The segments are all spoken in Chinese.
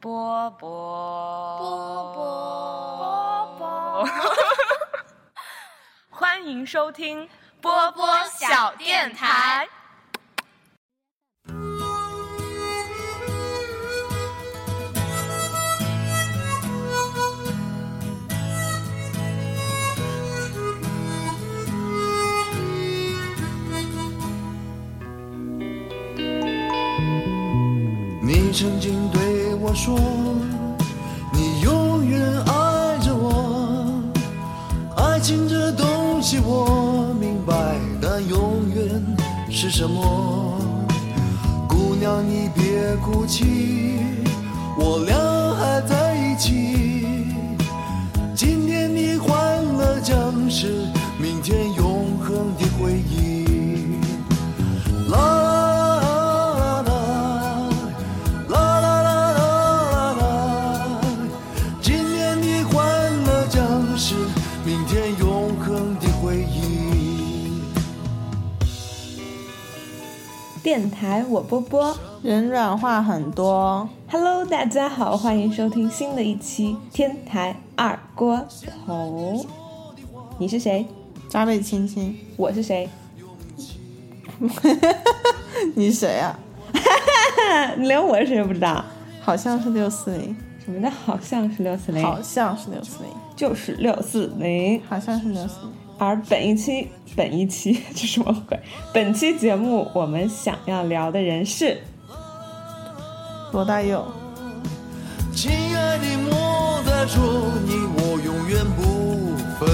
波波波波波，欢迎收听波波小电台。你曾经说，你永远爱着我。爱情这东西我明白，但永远是什么？姑娘你别哭泣，我俩还在一起。今天你欢乐将是电台我波波人软话很多，，Hello，大家好，欢迎收听新的一期天台二锅头。你是谁？扎贝亲亲，我是谁？你谁啊？你 连我是谁不知道？好像是六四零，什么叫好像是六四零？好像是六四零，就是六四零。好像是六四零。而本一期，本一期 这什么鬼？本期节目我们想要聊的人是罗大佑，亲爱的，莫再说你我永远不分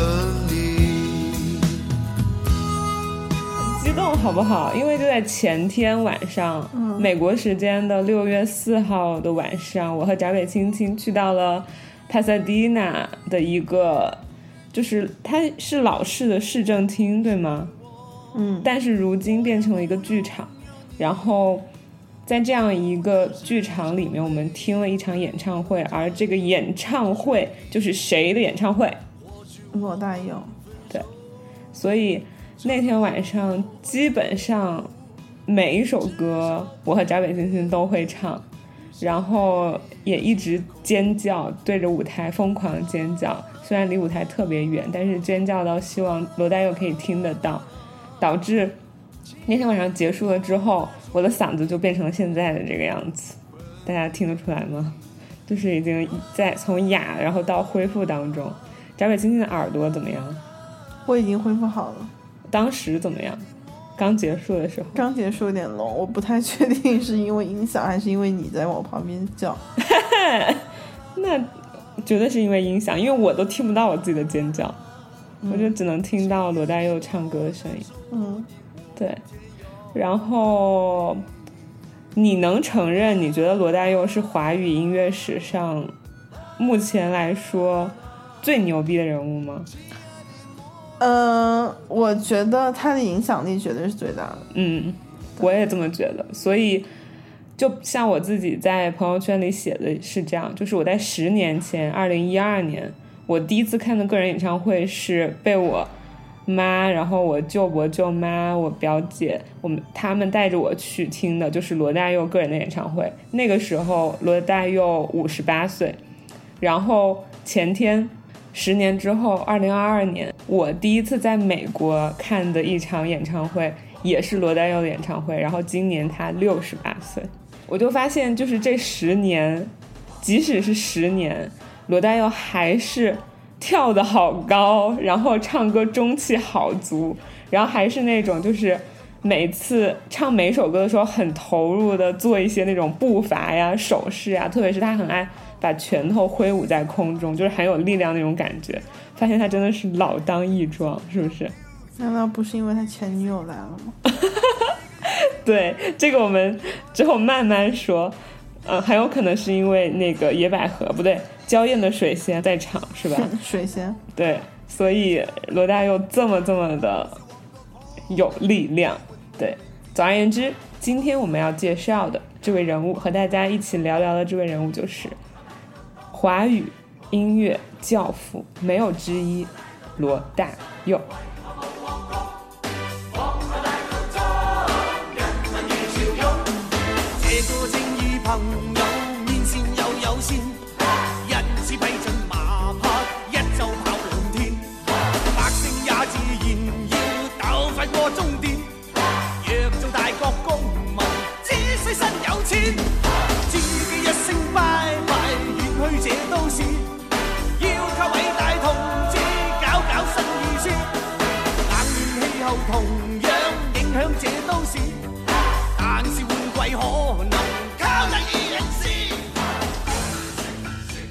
离。激动好不好？因为就在前天晚上，美国时间的六月四号的晚上，我和闸北青青去到了帕萨迪纳的一个，就是它是老式的市政厅，对吗？嗯，但是如今变成了一个剧场，然后在这样一个剧场里面，我们听了一场演唱会，而这个演唱会就是谁的演唱会？罗大佑，对所以那天晚上基本上每一首歌，我和闸北星星都会唱，然后也一直尖叫，对着舞台疯狂尖叫。虽然离舞台特别远，但是尖叫到希望罗大佑可以听得到，导致那天晚上结束了之后，我的嗓子就变成了现在的这个样子。大家听得出来吗？就是已经在从哑然后到恢复当中。闸北星星的耳朵怎么样？我已经恢复好了。当时怎么样？刚结束的时候，刚结束有点聋，我不太确定是因为音响还是因为你在我旁边叫。那绝对是因为音响，因为我都听不到我自己的尖叫，我就只能听到罗大佑唱歌的声音。嗯，对，然后你能承认你觉得罗大佑是华语音乐史上目前来说最牛逼的人物吗？呃，我觉得他的影响力绝对是最大的。嗯，我也这么觉得。所以，就像我自己在朋友圈里写的是这样，就是我在十年前，二零一二年，我第一次看的个人演唱会是被我妈，然后我舅伯、舅妈、我表姐，我们他们带着我去听的，就是罗大佑个人的演唱会。那个时候，罗大佑五十八岁，然后前天。十年之后，二零二二年，我第一次在美国看的一场演唱会，也是罗大佑的演唱会。然后今年他六十八岁，我就发现，就是这十年，即使是十年，罗大佑还是跳得好高，然后唱歌中气好足，然后还是那种就是每次唱每首歌的时候很投入的做一些那种步伐呀、手势呀，特别是他很爱。把拳头挥舞在空中，就是很有力量那种感觉。发现他真的是老当益壮，是不是？难道不是因为他前女友来了吗？对，这个我们之后慢慢说。嗯、呃，很有可能是因为那个野百合不对，娇艳的水仙在场，是吧？水仙。对，所以罗大佑这么这么的有力量。对，总而言之，今天我们要介绍的这位人物，和大家一起聊聊的这位人物就是。华语音乐教父没有之一，罗大佑。朋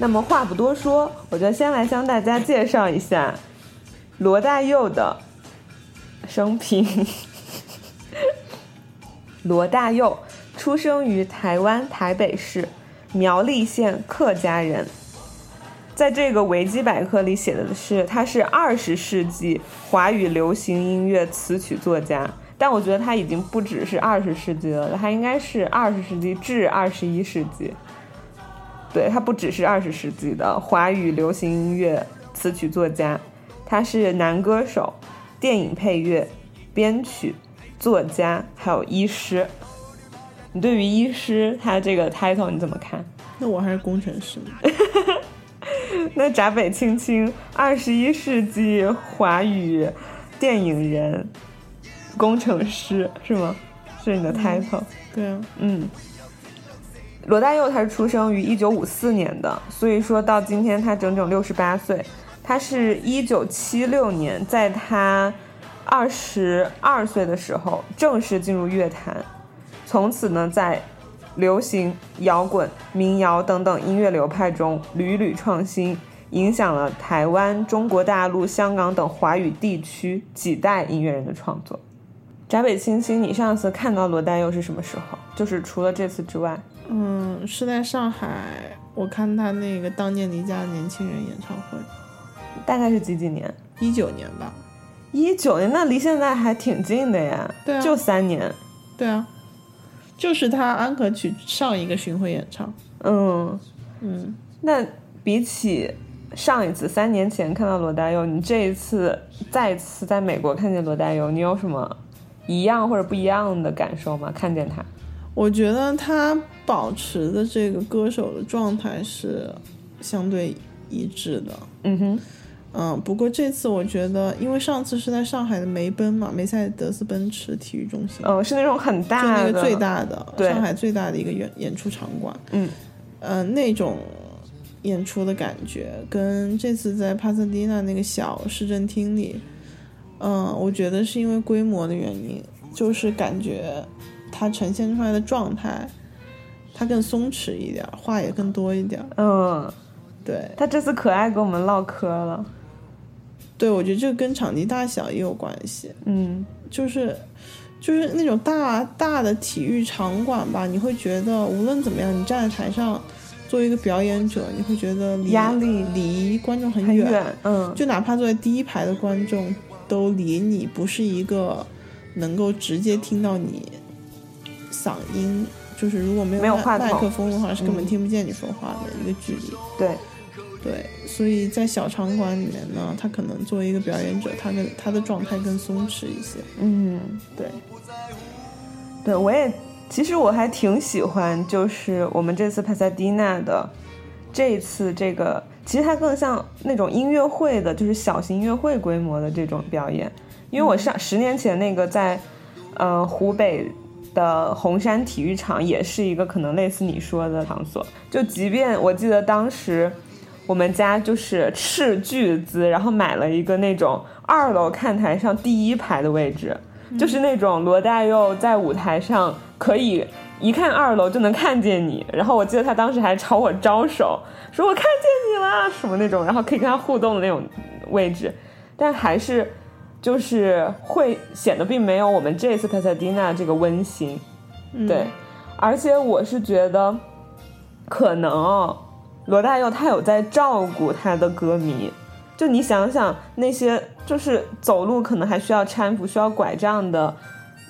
那么话不多说，我就先来向大家介绍一下罗大佑的生平。罗大佑出生于台湾台北市苗栗县客家人，在这个维基百科里写的是他是二十世纪华语流行音乐词曲作家，但我觉得他已经不只是二十世纪了，他应该是二十世纪至二十一世纪。對，他不只是二十世纪的华语流行音乐词曲作家，他是男歌手、电影配乐、编曲、作家，还有医师。你对于医师他这个 title 你怎么看？那我还是工程师呢。那闸北青青，二十一世纪华语电影人、工程师是吗？是你的 title？对啊，嗯。罗大佑他是出生于一九五四年的，所以说到今天他整整六十八岁。他是一九七六年在他二十二岁的时候正式进入乐坛，从此呢在流行、摇滚、民谣等等音乐流派中屡屡创新，影响了台湾、中国大陆、香港等华语地区几代音乐人的创作。翟北青青，你上次看到罗大佑是什么时候？就是除了这次之外。嗯，是在上海，我看他那个当年离家的年轻人演唱会，大概是几几年？一九年吧。一九年，那离现在还挺近的呀。对啊，就三年。对啊，就是他安可曲上一个巡回演唱。嗯嗯，那比起上一次三年前看到罗大佑，你这一次再次在美国看见罗大佑，你有什么一样或者不一样的感受吗？看见他？我觉得他保持的这个歌手的状态是相对一致的。嗯哼，嗯，不过这次我觉得，因为上次是在上海的梅奔嘛，梅赛德斯奔驰体育中心，嗯，是那种很大的，就那个最大的，上海最大的一个演演出场馆。嗯，呃，那种演出的感觉跟这次在帕萨迪纳那个小市政厅里，嗯，我觉得是因为规模的原因，就是感觉它呈现出来的狀態，他更松弛一点，话也更多一点。嗯，对，他这次可爱跟我们唠嗑了。对，我觉得这个跟场地大小也有关系。嗯，就是就是那种大大的体育场馆吧，你会觉得无论怎么样，你站在台上作为一个表演者，你会觉得離壓力离观众很远。嗯，就哪怕坐在第一排的观众，都离你不是一个能够直接听到你。嗓音就是如果没有没有話筒麦克风的话，是根本听不见你说话的一个距离。对，对，所以在小场馆里面呢，他可能作为一个表演者，他的他的状态更松弛一些。嗯，对，对，我也其实我还挺喜欢，就是我们这次帕萨迪納的这一次这个，其实它更像那种音乐会的，就是小型音乐会规模的这种表演。因为我上、嗯、十年前那个在，呃，湖北。的红山体育场也是一个可能类似你说的场所，就即便我记得当时我们家就是斥巨资，然后买了一个那种二楼看台上第一排的位置，嗯、就是那种罗大佑在舞台上可以一看二楼就能看见你，然后我记得他当时还朝我招手，说我看见你了什么那种，然后可以跟他互动的那种位置，但还是。就是会显得并没有我们这次帕薩迪納這個溫馨，嗯、對，而且我是觉得，可能罗大佑他有在照顾他的歌迷，就你想想那些就是走路可能还需要搀扶、需要拐杖的，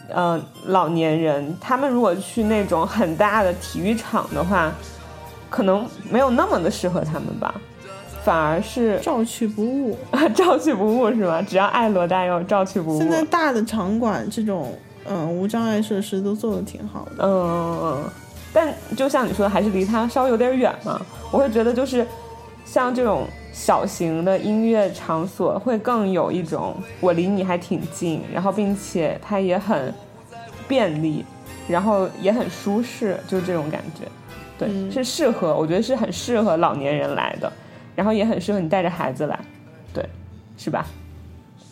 呃，老年人，他们如果去那种很大的体育场的话，可能没有那么的适合他们吧。反而是照去不误，照去不误是吗？只要爱罗大佑，照去不误。现在大的场馆这种，嗯，无障碍设施都做的挺好的。嗯嗯嗯。但就像你说的，还是离它稍微有点远嘛。我会觉得就是像这种小型的音乐场所，会更有一种我离你还挺近，然后并且它也很便利，然后也很舒适，就是这种感觉。对，嗯是适合，我觉得是很适合老年人来的，然后也很适合你带着孩子来，对，是吧？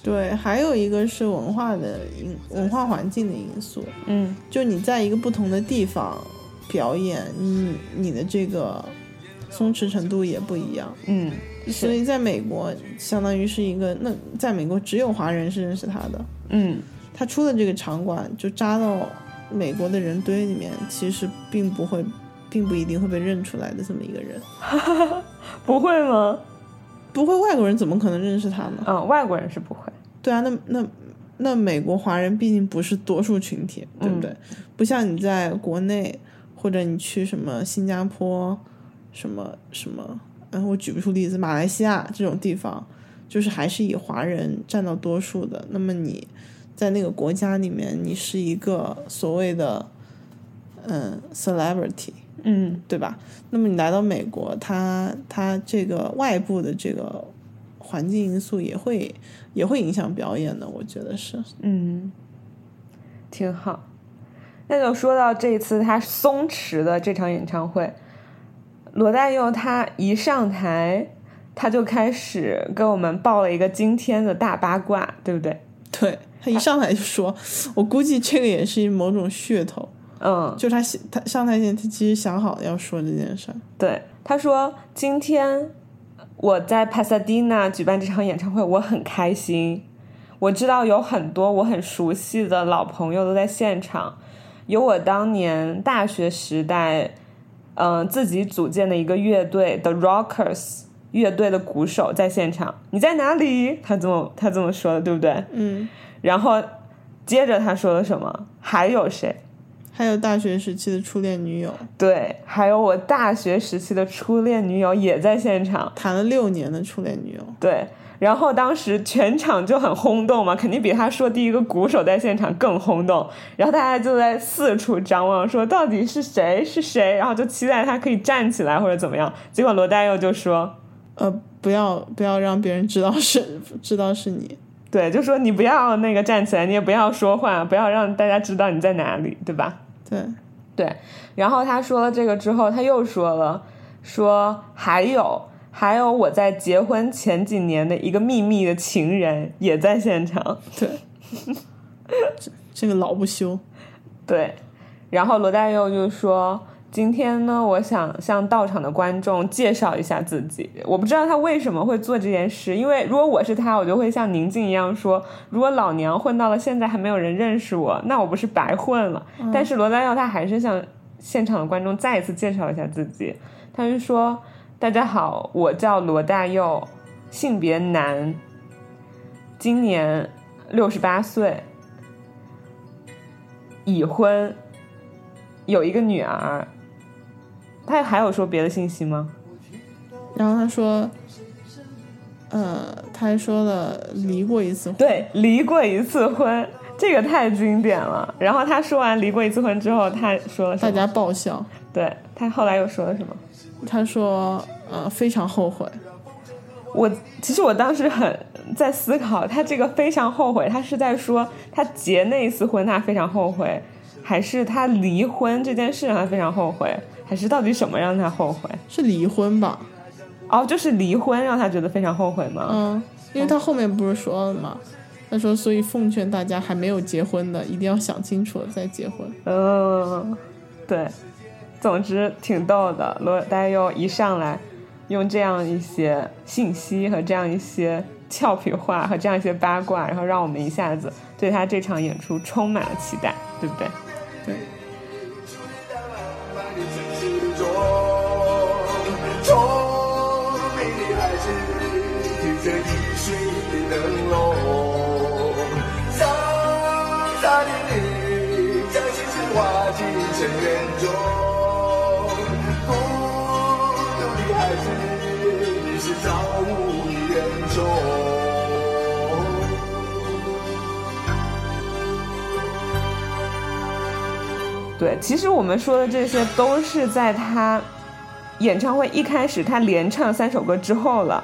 对，还有一个是文化的因文化环境的因素，嗯就你在一个不同的地方表演，你你的这个松弛程度也不一样。嗯，所以在美国，相当于是一个，那在美国只有华人是认识他的，嗯他出了这个场馆就扎到美国的人堆里面，其实并不会，并不一定会被认出来的这么一个人。不会吗？不会，外国人怎么可能认识他呢？嗯，外国人是不会。对啊，那那那美国华人毕竟不是多数群体，对不对？不像你在国内或者你去什么新加坡，什么什么，嗯，我举不出例子，马来西亚这种地方，就是还是以华人占到多数的。那么你在那个国家里面，你是一个所谓的嗯 celebrity，嗯对吧？那么你来到美国，它它这个外部的这个环境因素也会也会影响表演的，我觉得是。嗯，挺好。那就说到这次他松弛的这场演唱会，罗大佑他一上台，他就开始跟我们报了一个惊天的大八卦，对不对？对他一上来就说，我估计这个也是某种噱头，嗯，就他他上台前他其实想好要说这件事儿。对，他说今天我在 Pasadena 举办这场演唱会，我很开心。我知道有很多我很熟悉的老朋友都在现场，有我当年大学时代，嗯、自己组建的一个乐队 The Rockers 乐队的鼓手在现场。你在哪里？他这么他这么说的，对不对？嗯，然后接着他说了什么？还有谁？还有大学时期的初恋女友，对，还有我大学时期的初恋女友也在现场。谈了六年的初恋女友。对，然后当时全场就很轰动嘛，肯定比他说第一个鼓手在现场更轰动。然后大家就在四处张望，说到底是谁是谁，然后就期待他可以站起来或者怎么样。结果罗大佑就说，呃，不要不要让别人知道是知道是你。对，就说你不要那个站起来，你也不要说话，不要让大家知道你在哪里，对吧？对，对，然后他说了这个之后，他又说了，说还有还有我在结婚前几年的一个秘密的情人也在现场，对，这这个老不休。对，然后罗大佑就说。今天呢，我想向到场的观众介绍一下自己。我不知道他为什么会做这件事，因为如果我是他，我就会像宁静一样说：如果老娘混到了现在还没有人认识我，那我不是白混了？但是罗大佑他还是向现场的观众再一次介绍一下自己。他就说：“大家好，我叫罗大佑，性别男，今年六十八岁，已婚，有一个女儿。”他还有说别的信息吗？然后他说，呃，他还说了离过一次婚。对，离过一次婚，这个太经典了。然后他说完离过一次婚之后，他说了什么？大家爆笑。对他后来又说了什么？他说，呃，非常后悔。我其实我当时很在思考，他这个非常后悔，他是在说他结那一次婚他非常后悔，还是他离婚这件事让他非常后悔，还是到底什么让他后悔？是离婚吧？哦，就是离婚让他觉得非常后悔吗？嗯，因为他后面不是说了吗？他说，所以奉劝大家还没有结婚的，一定要想清楚了再结婚。嗯，对，总之挺逗的。罗大佑一上来，用这样一些信息和这样一些俏皮话和这样一些八卦，然后让我们一下子对他这场演出充满了期待，对不对？对，对，其实我们说的这些都是在他演唱会一开始，他连唱三首歌之后了，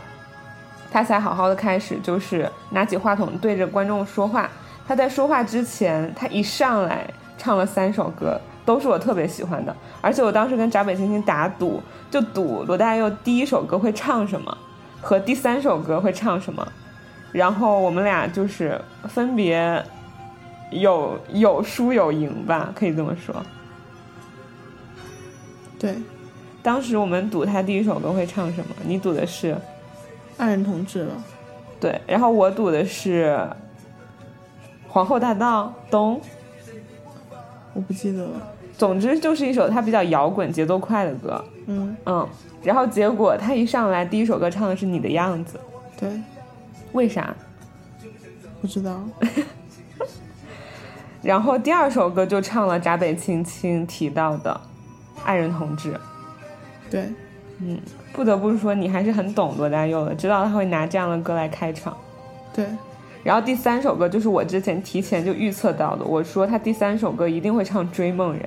他才好好的开始，就是拿起话筒对着观众说话。他在说话之前，他一上来唱了三首歌，都是我特别喜欢的。而且我当时跟闸北青青打赌，就赌罗大佑第一首歌会唱什么，和第三首歌会唱什么。然后我们俩就是分别有有输有赢吧，可以这么说。对，当时我们赌他第一首歌会唱什么，你赌的是爱人同志了。对，然后我赌的是皇后大道东。我不记得了。总之就是一首他比较摇滚、节奏快的歌。嗯，嗯，然后结果他一上来第一首歌唱的是你的样子，对，为啥？不知道。然后第二首歌就唱了闸北青青提到的爱人同志。对，嗯，不得不说你还是很懂罗大佑的，知道他会拿这样的歌来开场。对，然后第三首歌就是我之前提前就预测到的，我说他第三首歌一定会唱《追梦人》，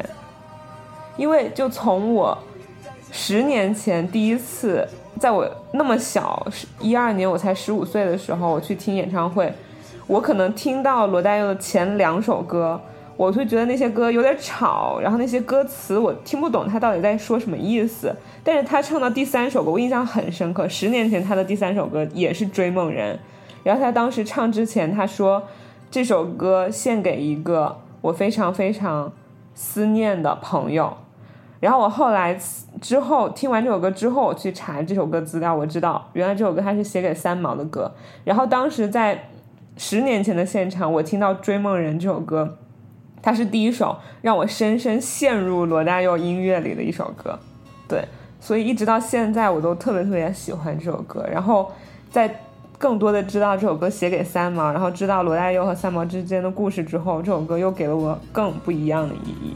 因为就从我十年前第一次在我那么小十，一二年我才十五岁的时候，我去听演唱会，我可能听到罗大佑的前两首歌，我会觉得那些歌有点吵，然后那些歌词我听不懂他到底在说什么意思。但是他唱到第三首歌，我印象很深刻。十年前他的第三首歌也是《追梦人》，然后他当时唱之前他说这首歌献给一个我非常非常思念的朋友。然后我后来之后听完这首歌之后，我去查这首歌资料，我知道原来这首歌他是写给三毛的歌。然后当时在十年前的现场，我听到《追梦人》这首歌，它是第一首让我深深陷入罗大佑音乐里的一首歌。对，所以一直到现在，我都特别特别喜欢这首歌。然后在更多的知道这首歌写给三毛，然后知道罗大佑和三毛之间的故事之后，这首歌又给了我更不一样的意义。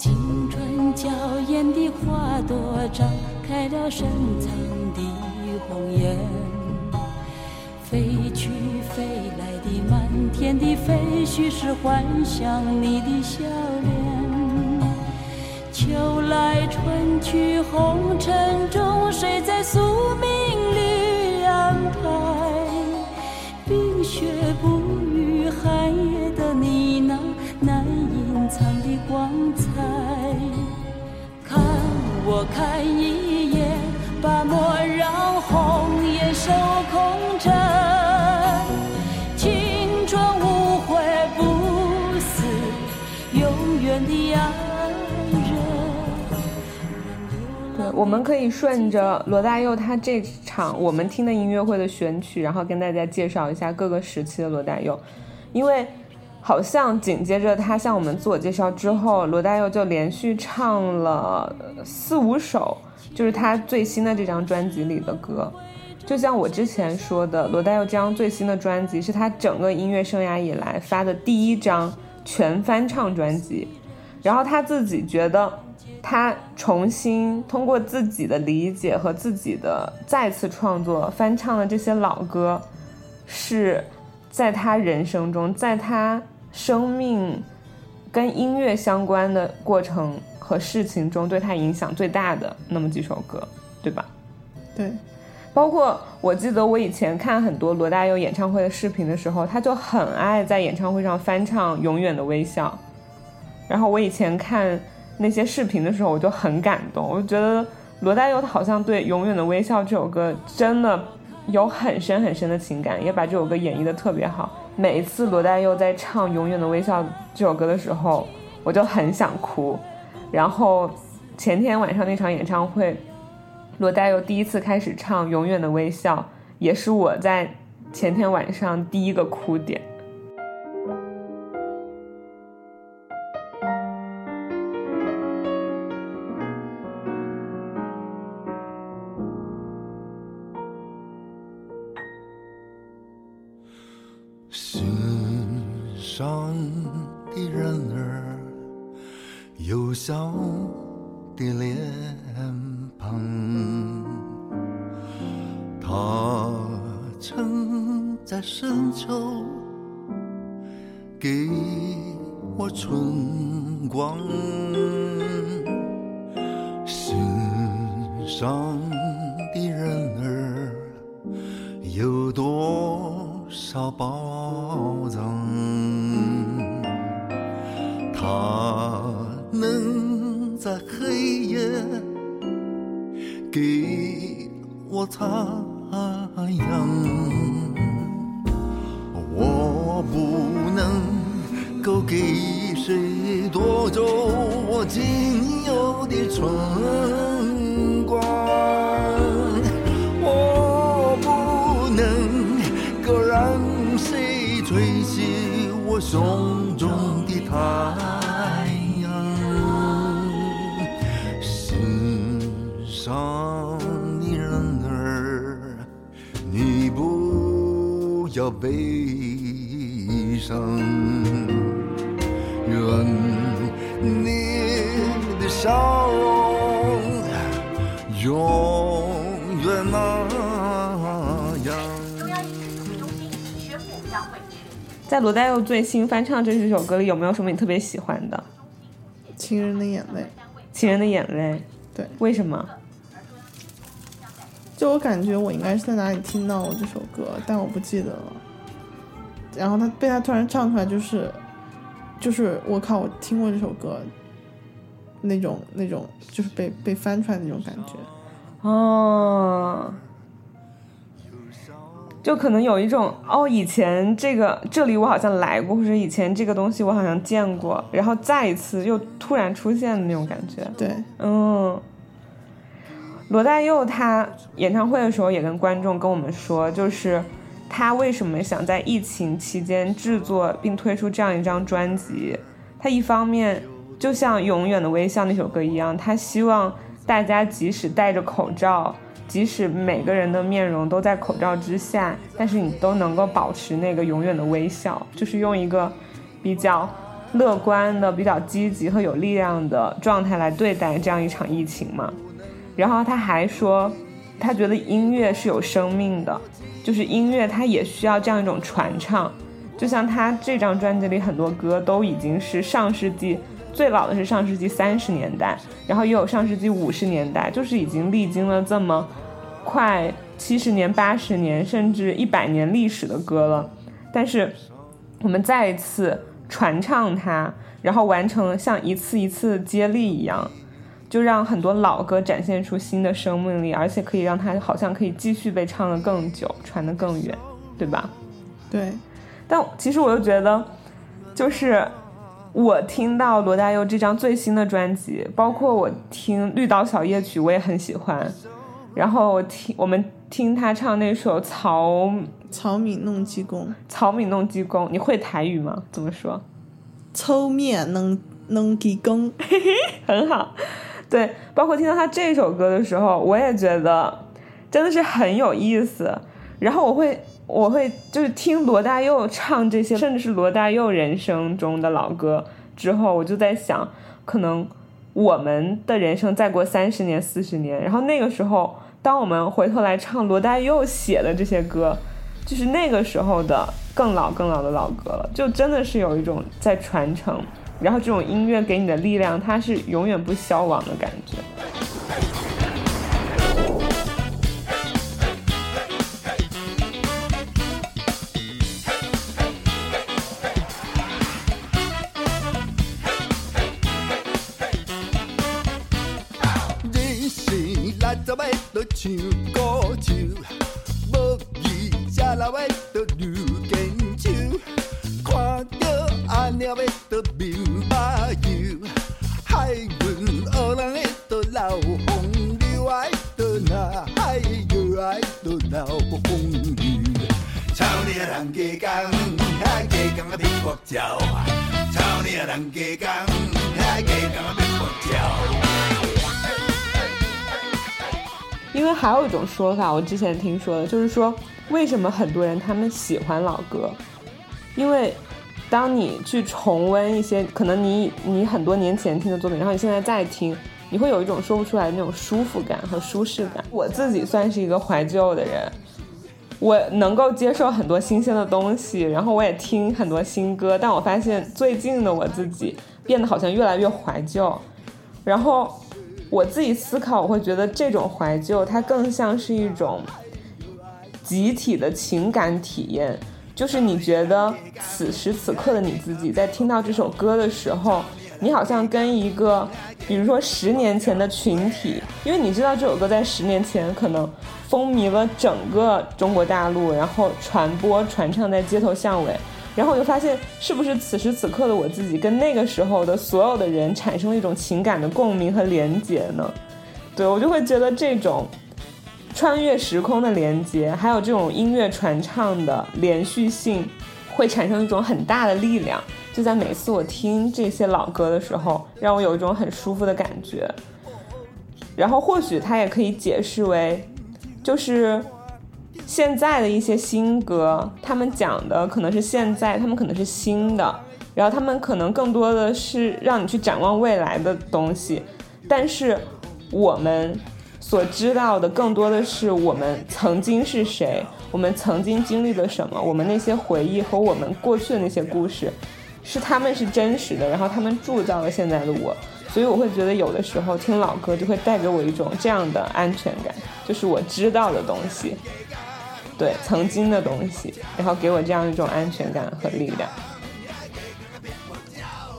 青春娇艳的花朵张开了深藏的红颜。飞去飞来的满天的飞絮是幻想你的笑脸。秋来春去红尘中，谁在宿命里安排？冰雪不语，寒夜的你那难隐藏的光彩。我看一眼，把莫让红颜守空枕。青春无悔不死，永远的爱人对，我们可以顺着罗大佑他这场我们听的音乐会的选曲，然后跟大家介绍一下各个时期的罗大佑，因为好像紧接着他向我们自我介绍之后，罗大佑就连续唱了四五首，就是他最新的这张专辑里的歌。就像我之前说的，罗大佑这张最新的专辑是他整个音乐生涯以来发的第一张全翻唱专辑，然后他自己觉得。他重新通过自己的理解和自己的再次创作翻唱的这些老歌，是在他人生中，在他生命跟音乐相关的过程和事情中对他影响最大的那么几首歌，对吧？对，包括我记得我以前看很多罗大佑演唱会的视频的时候，他就很爱在演唱会上翻唱《永远的微笑》，然后我以前看。那些视频的时候，我就很感动。我就觉得罗大佑好像对《永远的微笑》这首歌真的有很深很深的情感，也把这首歌演绎的特别好。每一次罗大佑在唱《永远的微笑》这首歌的时候，我就很想哭。然后前天晚上那场演唱会，罗大佑第一次开始唱《永远的微笑》，也是我在前天晚上第一个哭点。幼小的脸庞，他曾在深秋给我春光，心上的人儿有多少宝藏？他能在黑夜给我太阳，我不能够给谁夺走我仅有的春光，我不能够让谁吹熄我胸中的太上你人儿，你不要悲伤，愿你的笑容永远那样。在罗大佑最新翻唱这几首歌里，有没有什么你特别喜欢的？情人的眼泪，《情人的眼泪》，对，为什么？就我感觉我应该是在哪里听到过这首歌，但我不记得了。然后他被他突然唱出来，就是，就是我靠，我听过这首歌，那种那种就是被被翻出来的那种感觉。哦，就可能有一种哦，以前这个这里我好像来过，或者以前这个东西我好像见过，然后再一次又突然出现的那种感觉。对，嗯，罗大佑他演唱会的时候也跟观众跟我们说，就是他为什么想在疫情期间制作并推出这样一张专辑。他一方面就像《永远的微笑》那首歌一样，他希望大家即使戴着口罩，即使每个人的面容都在口罩之下，但是你都能够保持那个永远的微笑，就是用一个比较乐观的、比较积极和有力量的状态来对待这样一场疫情嘛。然后他还说，他觉得音乐是有生命的，就是音乐它也需要这样一种传唱。就像他这张专辑里很多歌都已经是上世纪最老的是上世纪三十年代，然后也有上世纪五十年代，就是已经历经了这么快七十年、八十年甚至一百年历史的歌了。但是我们再一次传唱它，然后完成像一次一次接力一样，就让很多老歌展现出新的生命力，而且可以让它好像可以继续被唱得更久，传得更远，对吧？对，但其实我又觉得，就是我听到罗大佑这张最新的专辑，包括我听《绿岛小夜曲》，我也很喜欢。然后我听我们听他唱那首《草草米弄鸡公，草米弄鸡公》，你会台语吗？怎么说？粗面弄弄鸡公，很好。对，包括听到他这首歌的时候，我也觉得真的是很有意思。然后我会，我会就是听罗大佑唱这些，甚至是罗大佑人生中的老歌之后，我就在想，可能我们的人生再过三十年、四十年，然后那个时候，当我们回头来唱罗大佑写的这些歌，就是那个时候的更老、更老的老歌了，就真的是有一种在传承。然后这种音乐给你的力量，它是永远不消亡的感觉。美国鸟，操你啊人家讲，啊家讲啊美国鸟。因为还有一种说法，我之前听说的，就是说为什么很多人他们喜欢老歌，因为当你去重温一些可能你你很多年前听的作品，然后你现在再听，你会有一种说不出来的那种舒服感和舒适感。我自己算是一个怀旧的人，我能够接受很多新鲜的东西，然后我也听很多新歌，但我发现最近的我自己变得好像越来越怀旧，然后我自己思考，我会觉得这种怀旧它更像是一种集体的情感体验。就是你觉得此时此刻的你自己在听到这首歌的时候，你好像跟一个，比如说十年前的群体，因为你知道这首歌在十年前可能风靡了整个中国大陆，然后传播传唱在街头巷尾，然后我就发现是不是此时此刻的我自己跟那个时候的所有的人产生了一种情感的共鸣和连结呢？对我就会觉得这种。穿越时空的连接，还有这种音乐传唱的连续性，会产生一种很大的力量。就在每次我听这些老歌的时候，让我有一种很舒服的感觉。然后或许它也可以解释为，就是现在的一些新歌，他们讲的可能是现在，他们可能是新的，然后他们可能更多的是让你去展望未来的东西，但是我们。所知道的更多的是我们曾经是谁，我们曾经经历了什么，我们那些回忆和我们过去的那些故事，是他们是真实的，然后他们铸造了现在的我，所以我会觉得有的时候听老歌就会带给我一种这样的安全感，就是我知道的东西，对曾经的东西，然后给我这样一种安全感和力量。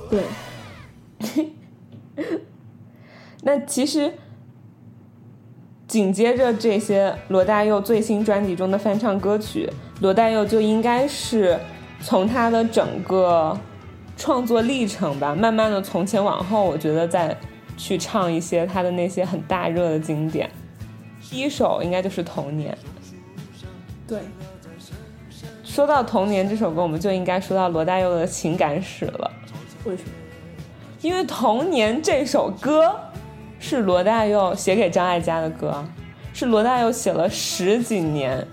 对，那其实。紧接着这些罗大佑最新专辑中的翻唱歌曲，罗大佑就应该是从他的整个创作历程吧，慢慢的从前往后，我觉得再去唱一些他的那些很大热的经典。第一首应该就是《童年》。对，说到《童年》这首歌，我们就应该说到罗大佑的情感史了。为什么？因为《童年》这首歌。是罗大佑写给张艾嘉的歌，是罗大佑写了十几年，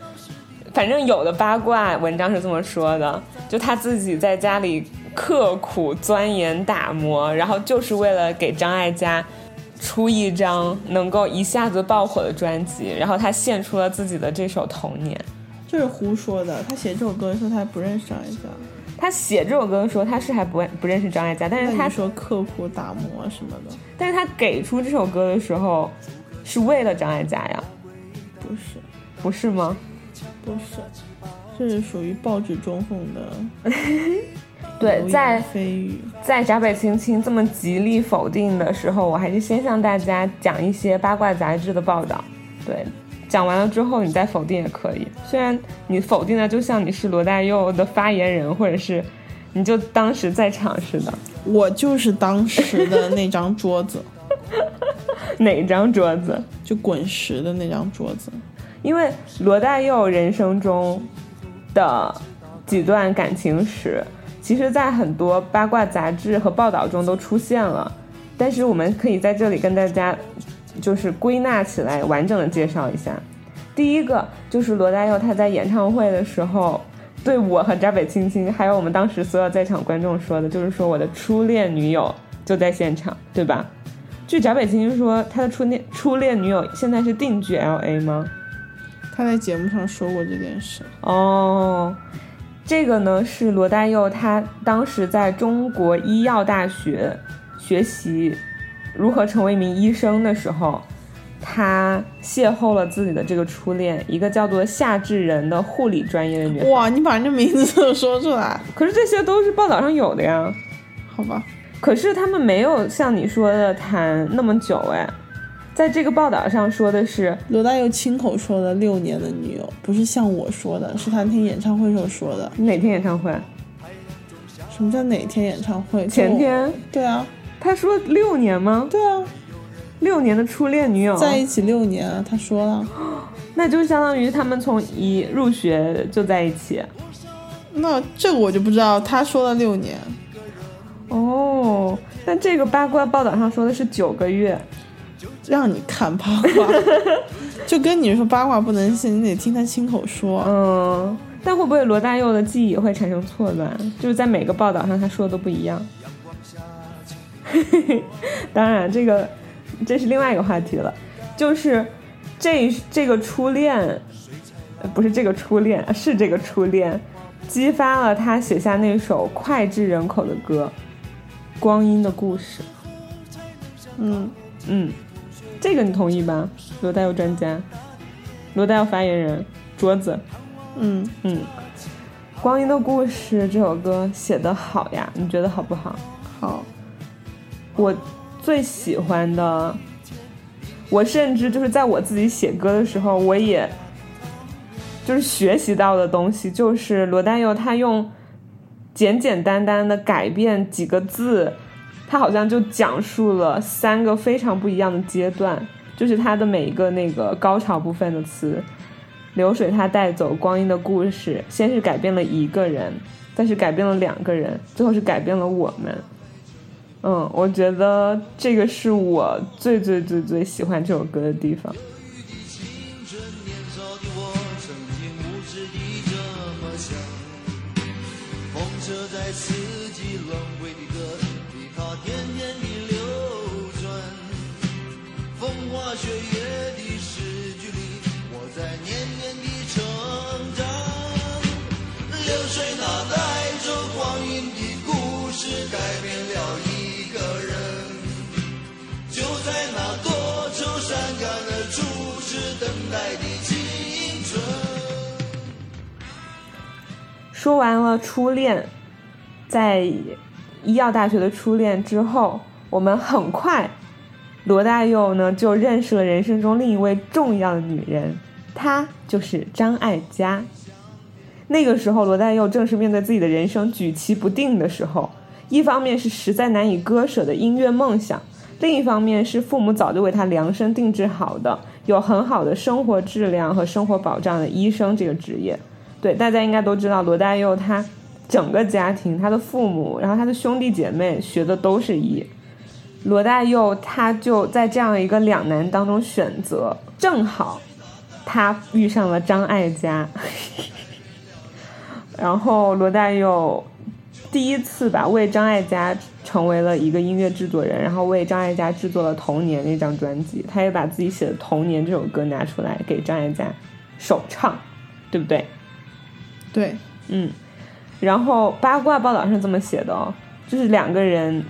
反正有的八卦文章是这么说的，就他自己在家里刻苦钻研打磨，然后就是为了给张艾嘉出一张能够一下子爆火的专辑，然后他献出了自己的这首《童年》，这是胡说的。他写这首歌的时候，他还不认识张艾嘉。他写这首歌的时候，他是还不不认识张艾嘉，但是他说刻苦打磨什么的。但是他给出这首歌的时候，是为了张艾嘉呀？不是，不是吗？不是，这是属于报纸中缝的。对，在，在闸北青青这么极力否定的时候，我还是先向大家讲一些八卦杂志的报道。对。讲完了之后，你再否定也可以。虽然你否定的就像你是罗大佑的发言人，或者是你就当时在场似的。我就是当时的那张桌子。哪张桌子？就滚石的那张桌子。因为罗大佑人生中的几段感情史，其实在很多八卦杂志和报道中都出现了。但是我们可以在这里跟大家。就是归纳起来，完整的介绍一下。第一个就是罗大佑他在演唱会的时候，对我和闸北青青，还有我们当时所有在场观众说的，就是说我的初恋女友就在现场，对吧？据闸北青青说，他的初恋初恋女友现在是定居 L A 吗？他在节目上说过这件事。哦，这个呢是罗大佑他当时在中国医药大学学习。如何成为一名医生的时候，他邂逅了自己的这个初恋，一个叫做夏至人的护理专业的女孩。哇，你把人这名字都说出来，可是这些都是报道上有的呀。好吧，可是他们没有像你说的谈那么久哎，在这个报道上说的是罗大佑亲口说的六年的女友，不是像我说的，是他听演唱会时候说的。哪天演唱会？什么叫哪天演唱会？前天。对啊。他说六年吗？对啊，六年的初恋女友在一起六年啊，他说了，那就相当于他们从一入学就在一起。那这个我就不知道，他说了六年。哦，但这个八卦报道上说的是九个月，让你看八卦，就跟你说八卦不能信，你得听他亲口说。嗯，但会不会罗大佑的记忆也会产生错乱？就是在每个报道上他说的都不一样。当然，这个这是另外一个话题了，就是这这个初恋，呃不是这个初恋，是这个初恋，激发了他写下那首脍炙人口的歌《光阴的故事》。嗯，嗯，这个你同意吧？罗大佑专家，罗大佑发言人桌子，嗯，嗯，《光阴的故事》这首歌写的好呀，你觉得好不好？好，我最喜欢的，我甚至就是在我自己写歌的时候，我也就是学习到的东西，就是罗大佑他用简简单单的改变几个字，他好像就讲述了三个非常不一样的阶段，就是他的每一个那个高潮部分的词。流水它带走光阴的故事，先是改变了一个人，再是改变了两个人，最后是改变了我们。嗯，我觉得这个是我最最最最喜欢这首歌的地方。风车在四季轮回的歌风花雪月的诗句里，我在年年的成长。流水那带走光阴的故事，改变了一个人。就在那多愁善感的初次等待的青春。说完了初恋，在医药大学的初恋之后，我们很快，罗大佑呢就认识了人生中另一位重要的女人，她就是张艾嘉。那个时候，罗大佑正是面对自己的人生举棋不定的时候，一方面是实在难以割舍的音乐梦想，另一方面是父母早就为他量身定制好的、有很好的生活质量和生活保障的医生这个职业。对，大家应该都知道，罗大佑他整个家庭，他的父母，然后他的兄弟姐妹学的都是医。罗大佑他就在这样一个两难当中选择，正好他遇上了张艾嘉，然后罗大佑第一次吧为张艾嘉成为了一个音乐制作人，然后为张艾嘉制作了《童年》那张专辑，他也把自己写的《童年》这首歌拿出来给张艾嘉首唱，对不对？对，嗯，然后八卦报道上这么写的哦，就是两个人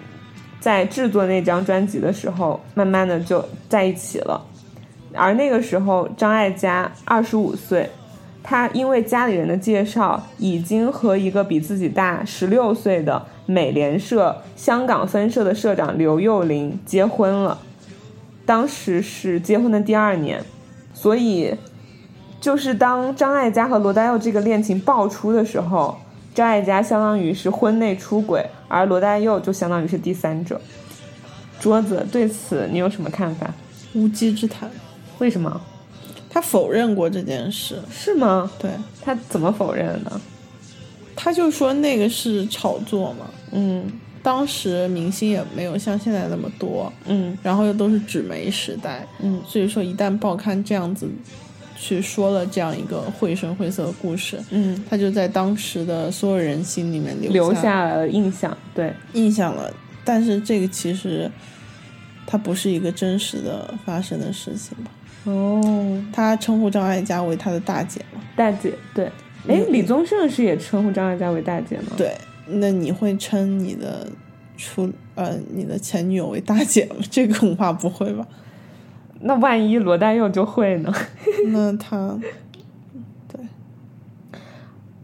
在制作那张专辑的时候，慢慢的就在一起了。而那个时候，张艾嘉二十五岁，她因为家里人的介绍，已经和一个比自己大十六岁的美联社香港分社的社长刘幼玲结婚了。当时是结婚的第二年，所以就是当张艾嘉和罗大佑这个恋情爆出的时候，张艾嘉相当于是婚内出轨，而罗大佑就相当于是第三者。桌子对此你有什么看法？无稽之谈。为什么？他否认过这件事，是吗？对，他怎么否认的？他就说那个是炒作嘛。嗯当时明星也没有像现在那么多，嗯然后又都是纸媒时代，嗯所以说一旦报刊这样子去说了这样一个绘声绘色的故事，嗯，他就在当时的所有人心里面留留下下了印象。对，印象了。但是这个其实它不是一个真实的发生的事情吧？哦，他称呼张艾嘉为他的大姐嘛？大姐，对。哎，李宗盛是也称呼张艾嘉为大姐吗？，对，那你会称你的初呃你的前女友为大姐吗？这个恐怕不会吧？那万一罗大佑就会呢？那他对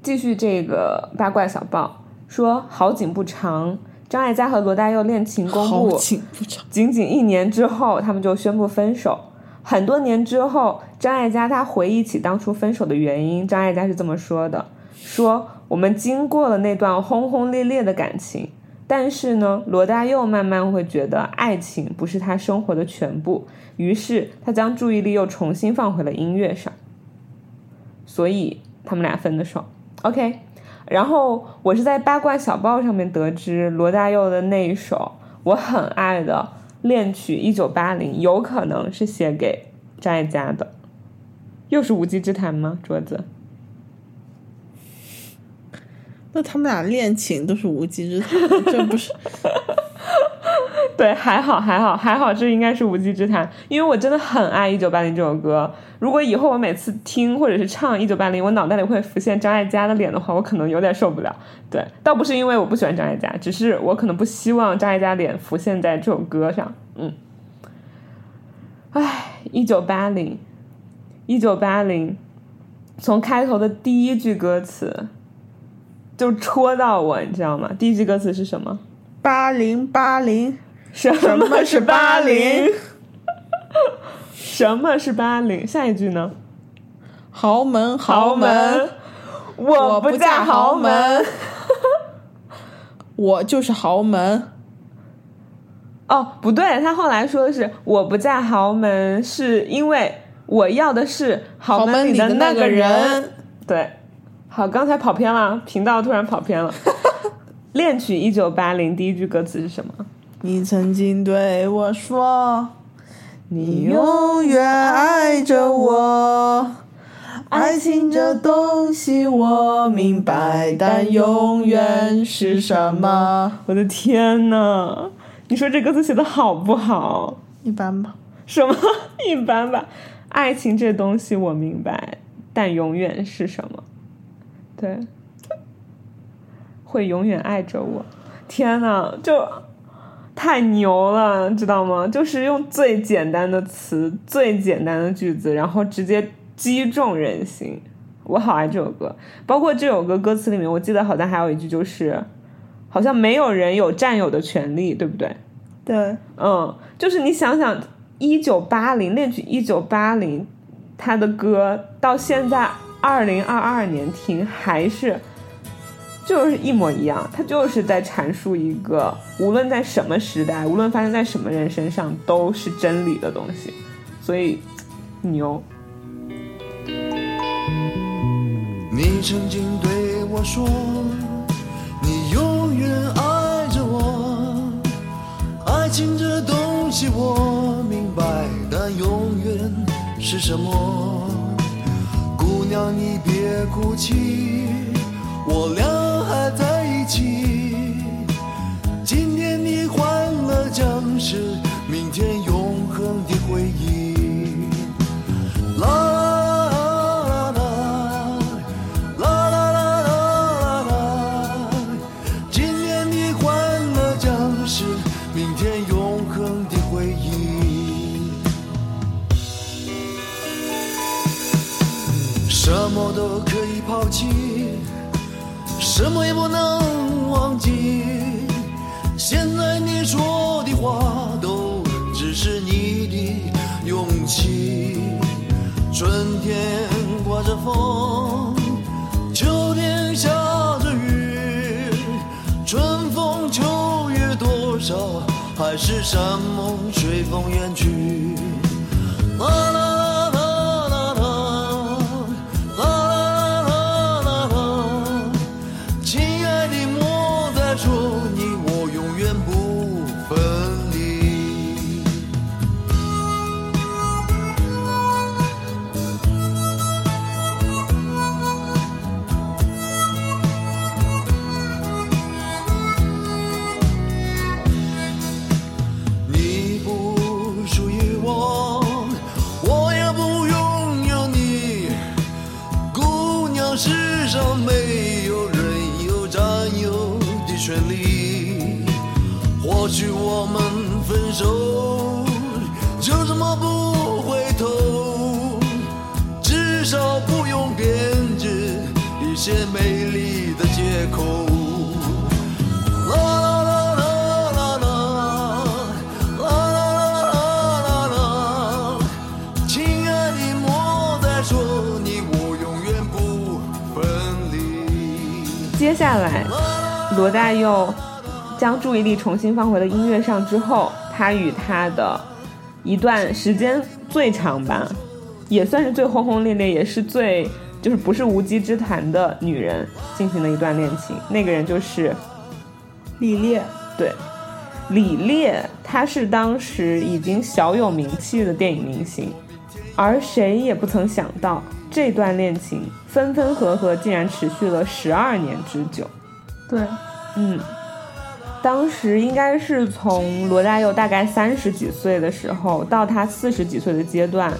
继续这个八卦小报说，好景不长，张艾嘉和罗大佑恋情公好布，景不长，仅仅一年之后，他们就宣布分手。很多年之后，张艾嘉她回忆起当初分手的原因，张艾嘉是这么说的：说我们经过了那段轰轰烈烈的感情，但是呢，罗大佑慢慢会觉得爱情不是他生活的全部，于是他将注意力又重新放回了音乐上，所以他们俩分的手。OK，然后我是在八卦小报上面得知罗大佑的那一首我很爱的恋曲《一九八零》，有可能是写给张艾嘉的，又是无稽之谈吗？桌子，那他们俩恋情都是无稽之谈，这不是？对，还好还好还好，这应该是无稽之谈，因为我真的很爱《一九八零》这首歌。如果以后我每次听或者是唱《一九八零》，我脑袋里会浮现张艾嘉的脸的话，我可能有点受不了。对，倒不是因为我不喜欢张艾嘉，只是我可能不希望张艾嘉脸浮现在这首歌上。嗯，唉，一九八零，一九八零，从开头的第一句歌词就戳到我，你知道吗？第一句歌词是什么？八零八零，什什么是八零？什么是八零？下一句呢？豪门豪门，，我不嫁豪门。我就是豪门。哦，不对，他后来说的是我不嫁豪门，是因为我要的是豪豪门里里的那个那个人。对，好，刚才跑偏了，频道突然跑偏了。恋曲一九八零第一句歌词是什么？你曾经对我说，你你永远爱着我。爱情这东西我明白，但永远是什么？我的天呐，你说这歌词写的好不好？一般吧。什么 一般吧？爱情这东西我明白，但永远是什么？对，会永远爱着我。天呐，就太牛了，知道吗？就是用最简单的词、最简单的句子，然后直接击中人心。我好爱这首歌，包括这首歌歌词里面，我记得好像还有一句就是，好像没有人有占有的权利，对不对？对，嗯，就是你想想，一九八零那句一九八零，他的歌到现在二零二二年听还是就是一模一样，他就是在阐述一个无论在什么时代，无论发生在什么人身上都是真理的东西，所以牛。你曾经对我说，你永远爱着我。爱情这东西我明白，但永远是什么？姑娘，你别哭泣，我俩还在一起。今天你换了僵尸明天永抛弃，什么也不能忘记。现在你说的话都只是你的勇气。春天刮着风，秋天下着雨，春风秋月多少，还是山盟随风远去。啦啦啦手就这么不回头，至少不用编织一些美丽的借口。接下来，罗大佑将注意力重新放回了音乐上之后。他与他的一段时间最长吧，也算是最轰轰烈烈，也是最就是不是无稽之谈的女人进行的一段恋情。那个人就是李烈，对李烈，他是当时已经小有名气的电影明星，而谁也不曾想到，这段恋情分分合合竟然持续了十二年之久。对，嗯，当时应该是从罗大佑大概三十几岁的时候到他四十几岁的阶段，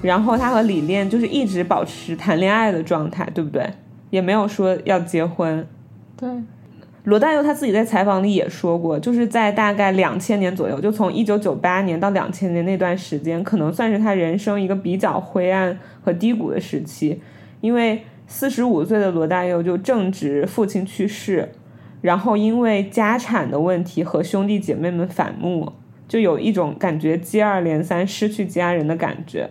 然后他和李练就是一直保持谈恋爱的状态，对不对？也没有说要结婚。对，罗大佑他自己在采访里也说过，就是在大概两千年左右，就从一九九八年到两千年那段时间，可能算是他人生一个比较灰暗和低谷的时期，因为四十五岁的罗大佑就正值父亲去世，然后因为家产的问题和兄弟姐妹们反目，就有一种感觉接二连三失去家人的感觉。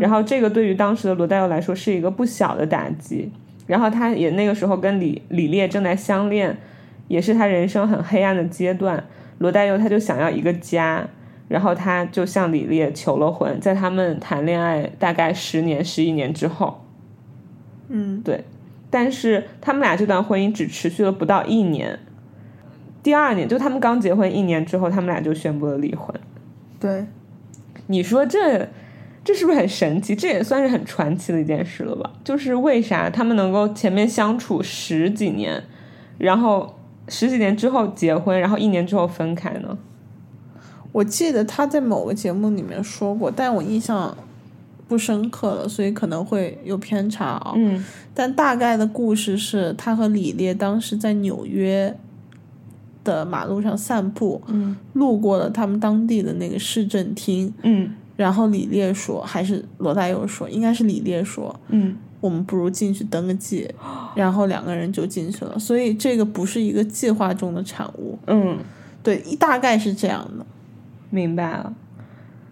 然后这个对于当时的罗大佑来说是一个不小的打击。然后他也那个时候跟李李烈正在相恋，也是他人生很黑暗的阶段。罗大佑他就想要一个家，然后他就向李烈求了婚，在他们谈恋爱大概十年十一年之后，嗯，对，但是他们俩这段婚姻只持续了不到一年，第二年就他们刚结婚一年之后，他们俩就宣布了离婚。对，你说这这是不是很神奇？这也算是很传奇的一件事了吧？就是为啥他们能够前面相处十几年，然后十几年之后结婚，然后一年之后分开呢？我记得他在某个节目里面说过，但我印象不深刻了，所以可能会有偏差啊。嗯但大概的故事是他和李烈当时在纽约的马路上散步，嗯路过了他们当地的那个市政厅，嗯然后李烈说，还是罗大佑说，应该是李烈说，嗯我们不如进去登个记，然后两个人就进去了。所以这个不是一个计划中的产物，嗯，对，大概是这样的。明白了。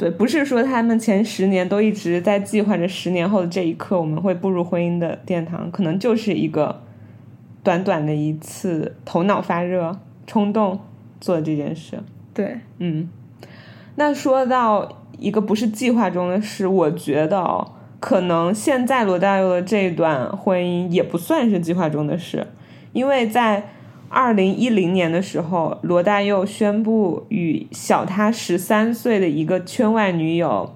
对，不是说他们前十年都一直在计划着十年后的这一刻我们会步入婚姻的殿堂，可能就是一个短短的一次头脑发热、冲动做的这件事。对，嗯，那说到一个不是计划中的事，我觉得哦，可能现在罗大佑的这段婚姻也不算是计划中的事，因为在二零一零年的时候，罗大佑宣布与小他十三岁的一个圈外女友，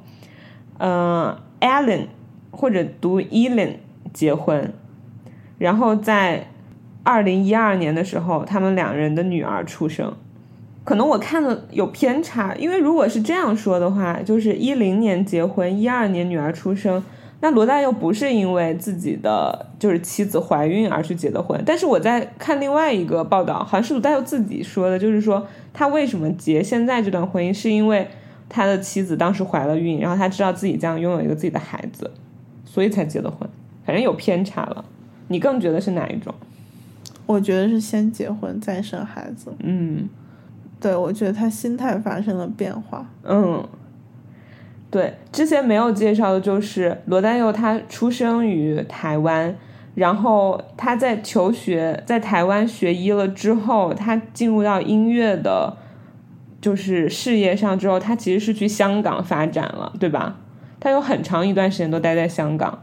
嗯、a l l e n 或者读 Ellen 结婚，然后在二零一二年的时候，他们两人的女儿出生。可能我看的有偏差，因为如果是这样说的话，就是一零年结婚，一二年女儿出生，那罗大佑不是因为自己的就是妻子怀孕而去结的婚。但是我在看另外一个报道，好像是罗大佑自己说的，就是说他为什么结现在这段婚姻，是因为他的妻子当时怀了孕，然后他知道自己将拥有一个自己的孩子，所以才结的婚。反正有偏差了，你更觉得是哪一种？我觉得是先结婚再生孩子。嗯。对，我觉得他心态发生了变化。嗯，对，之前没有介绍的就是罗大佑，他出生于台湾，然后他在求学，在台湾学医了之后，他进入到音乐的，就是事业上之后，他其实是去香港发展了，对吧？他有很长一段时间都待在香港。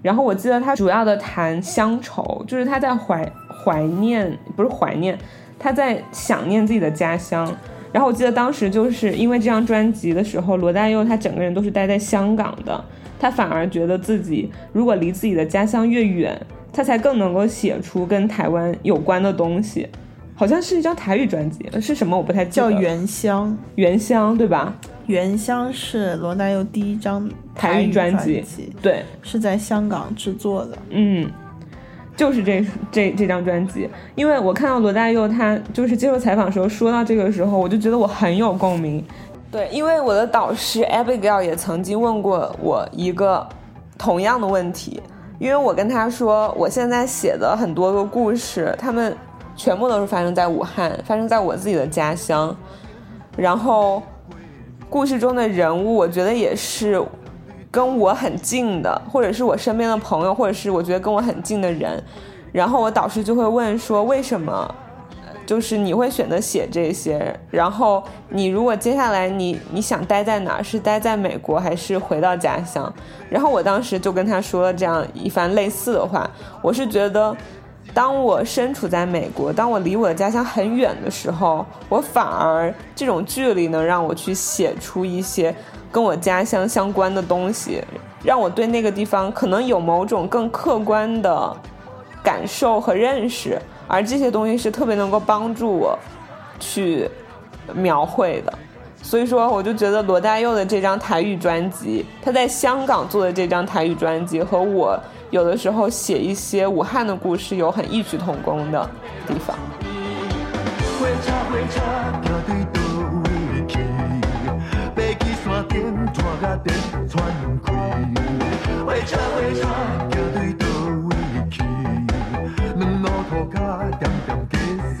然后我记得他主要的谈乡愁，就是他在怀怀念，不是怀念。他在想念自己的家乡，然后我记得当时就是因为这张专辑的时候，罗大佑他整个人都是待在香港的，他反而觉得自己如果离自己的家乡越远，他才更能够写出跟台湾有关的东西。好像是一张台语专辑，是什么我不太记得。叫《原乡》，原乡对吧？《原乡》是罗大佑第一张台语专辑，对，是在香港制作的。嗯。就是这这这张专辑，因为我看到罗大佑他就是接受采访的时候说到这个时候，我就觉得我很有共鸣。对，因为我的导师 Abigail 也曾经问过我一个同样的问题，因为我跟他说，我现在写的很多个故事，他们全部都是发生在武汉，发生在我自己的家乡，然后故事中的人物，我觉得也是。跟我很近的，或者是我身边的朋友，或者是我觉得跟我很近的人，然后我导师就会问说，为什么就是你会选择写这些？然后你如果接下来你你想待在哪儿，是待在美国还是回到家乡？然后我当时就跟他说了这样一番类似的话，我是觉得，当我身处在美国，当我离我的家乡很远的时候，我反而这种距离能让我去写出一些。跟我家乡相关的东西，让我对那个地方可能有某种更客观的感受和认识，而这些东西是特别能够帮助我去描绘的。所以说，我就觉得罗大佑的这张台语专辑，他在香港做的这张台语专辑，和我有的时候写一些武汉的故事有很异曲同工的地方。去山顶，带甲电喘开。火车火车行对倒位去？两路涂骹点点加细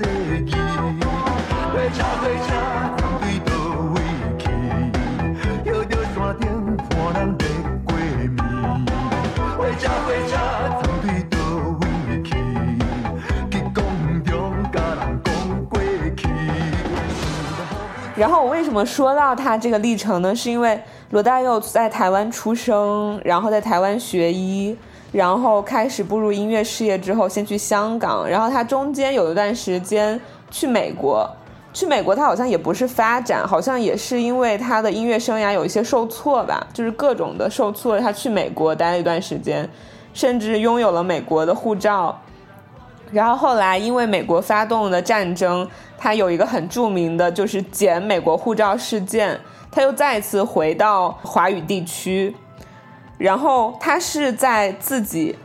然后我为什么说到他这个历程呢？是因为罗大佑在台湾出生，然后在台湾学医，然后开始步入音乐事业之后，先去香港，然后他中间有一段时间去美国。去美国，他好像也不是发展，好像也是因为他的音乐生涯有一些受挫吧，就是各种的受挫。他去美国待了一段时间，甚至拥有了美国的护照。然后后来因为美国发动的战争，他有一个很著名的就是捡美国护照事件，他又再次回到华语地区。然后他是在自己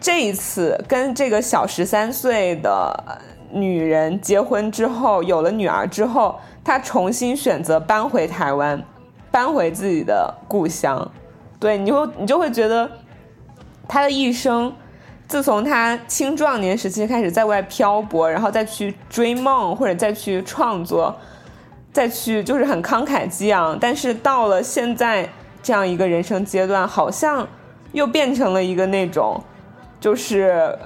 这一次跟这个小十三岁的女人结婚之后，有了女儿之后，他重新选择搬回台湾，搬回自己的故乡。对，你就你就会觉得他的一生。自从他青壮年时期开始在外漂泊，然后再去追梦，或者再去创作，再去就是很慷慨激昂。但是到了现在这样一个人生阶段，好像又变成了一个那种，就是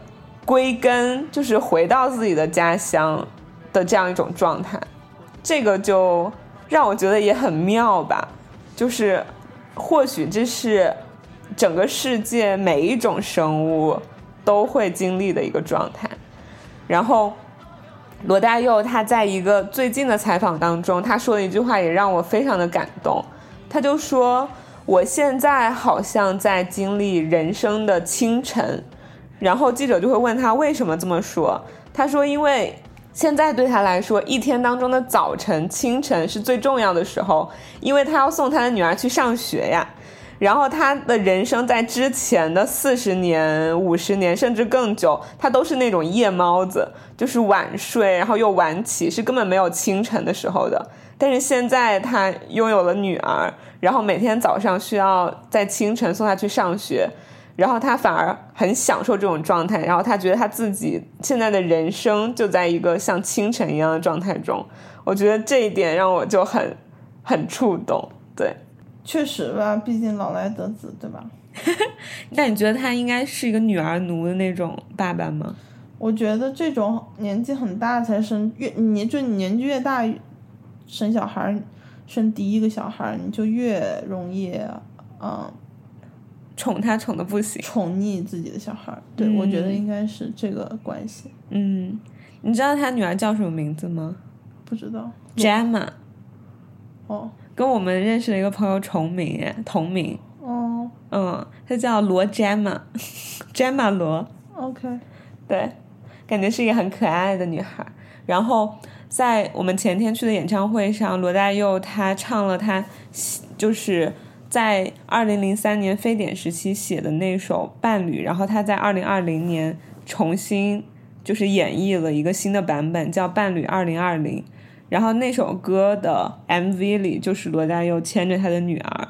归根，就是回到自己的家乡的这样一种状态。这个就让我觉得也很妙吧，就是或许这是整个世界每一种生物。都会经历的一个状态。然后，罗大佑他在一个最近的采访当中，他说了一句话也让我非常的感动。他就说：“我现在好像在经历人生的清晨。”然后记者就会问他为什么这么说。他说：“因为现在对他来说，一天当中的早晨、清晨是最重要的时候，因为他要送他的女儿去上学呀。”然后他的人生在之前的四十年、五十年甚至更久，他都是那种夜猫子，就是晚睡，然后又晚起，是根本没有清晨的时候的。但是现在他拥有了女儿，然后每天早上需要在清晨送她去上学，然后他反而很享受这种状态，然后他觉得他自己现在的人生就在一个像清晨一样的状态中。我觉得这一点让我就很很触动，对。确实吧，毕竟老来得子，对吧？那你觉得他应该是一个女儿奴的那种爸爸吗？我觉得这种年纪很大才生，越你就你年纪越大，生小孩儿，生第一个小孩儿，你就越容易，嗯，宠他宠的不行，宠溺自己的小孩儿。对，我觉得应该是这个关系。嗯，你知道他女儿叫什么名字吗不知道。？Gemma，哦跟我们认识的一个朋友重名耶，同名。哦嗯，她叫罗 Gemma，Gemma 罗。，OK，对，感觉是一个很可爱的女孩。然后在我们前天去的演唱会上，罗大佑他唱了他就是在二零零三年非典时期写的那首《伴侣》，然后他在二零二零年重新就是演绎了一个新的版本，叫《伴侣二零二零》。然后那首歌的 MV 里，就是罗大佑牵着他的女儿，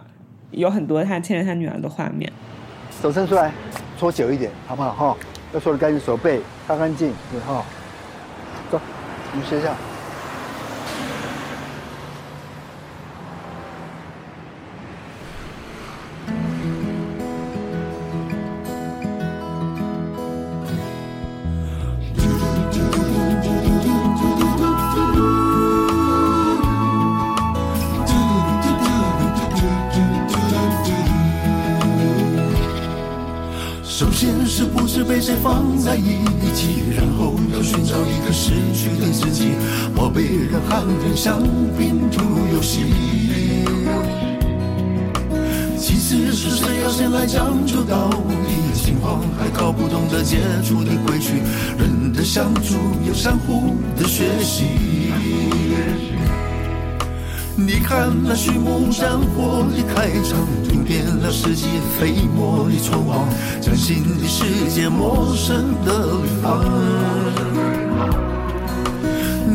有很多他牵着他女儿的画面。手伸出来，搓久一点，好不好？哈，要搓的干净，手背擦干净，对哈。走，我们学一下放在一起，然后要寻找一个失去的自己，我被人喊人像拼图游戏。其实是谁要先来讲究道理？情况还搞不懂得接触的规矩，人的相处有相互的学习。你看那序幕战火的开场，听遍了世界飞沫的存亡，崭新的世界，陌生的旅航。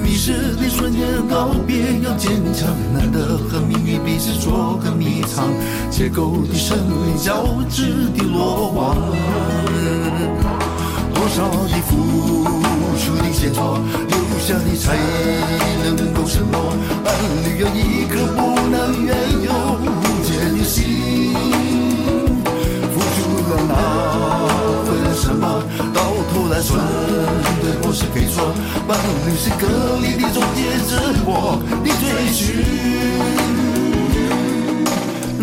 迷失的瞬间告别要坚强，难得和命运彼此做个迷藏，结构的生命，交织的落网。多少的付出的线索，下你才能够承诺。伴侣有一颗不能怨尤无解的心，付出了那份什么，到头来算的不是给错？伴侣是隔离的终结，之我的追寻。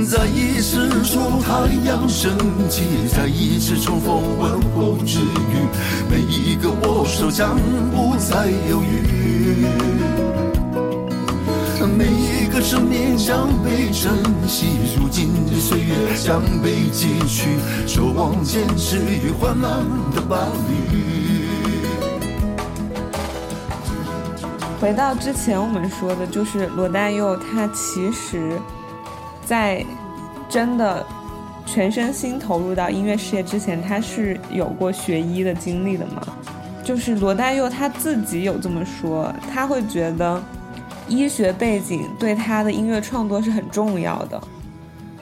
再一次说太阳升起，再一次重逢问候之余，每一个握手将不再犹豫，每一个生命将被珍惜，如今的岁月将被汲取，守望坚持与患难的伴侣。回到之前我们说的，就是罗大佑他其实，在真的全身心投入到音乐事业之前，他是有过学医的经历的嘛？就是罗大佑他自己有这么说，他会觉得医学背景对他的音乐创作是很重要的。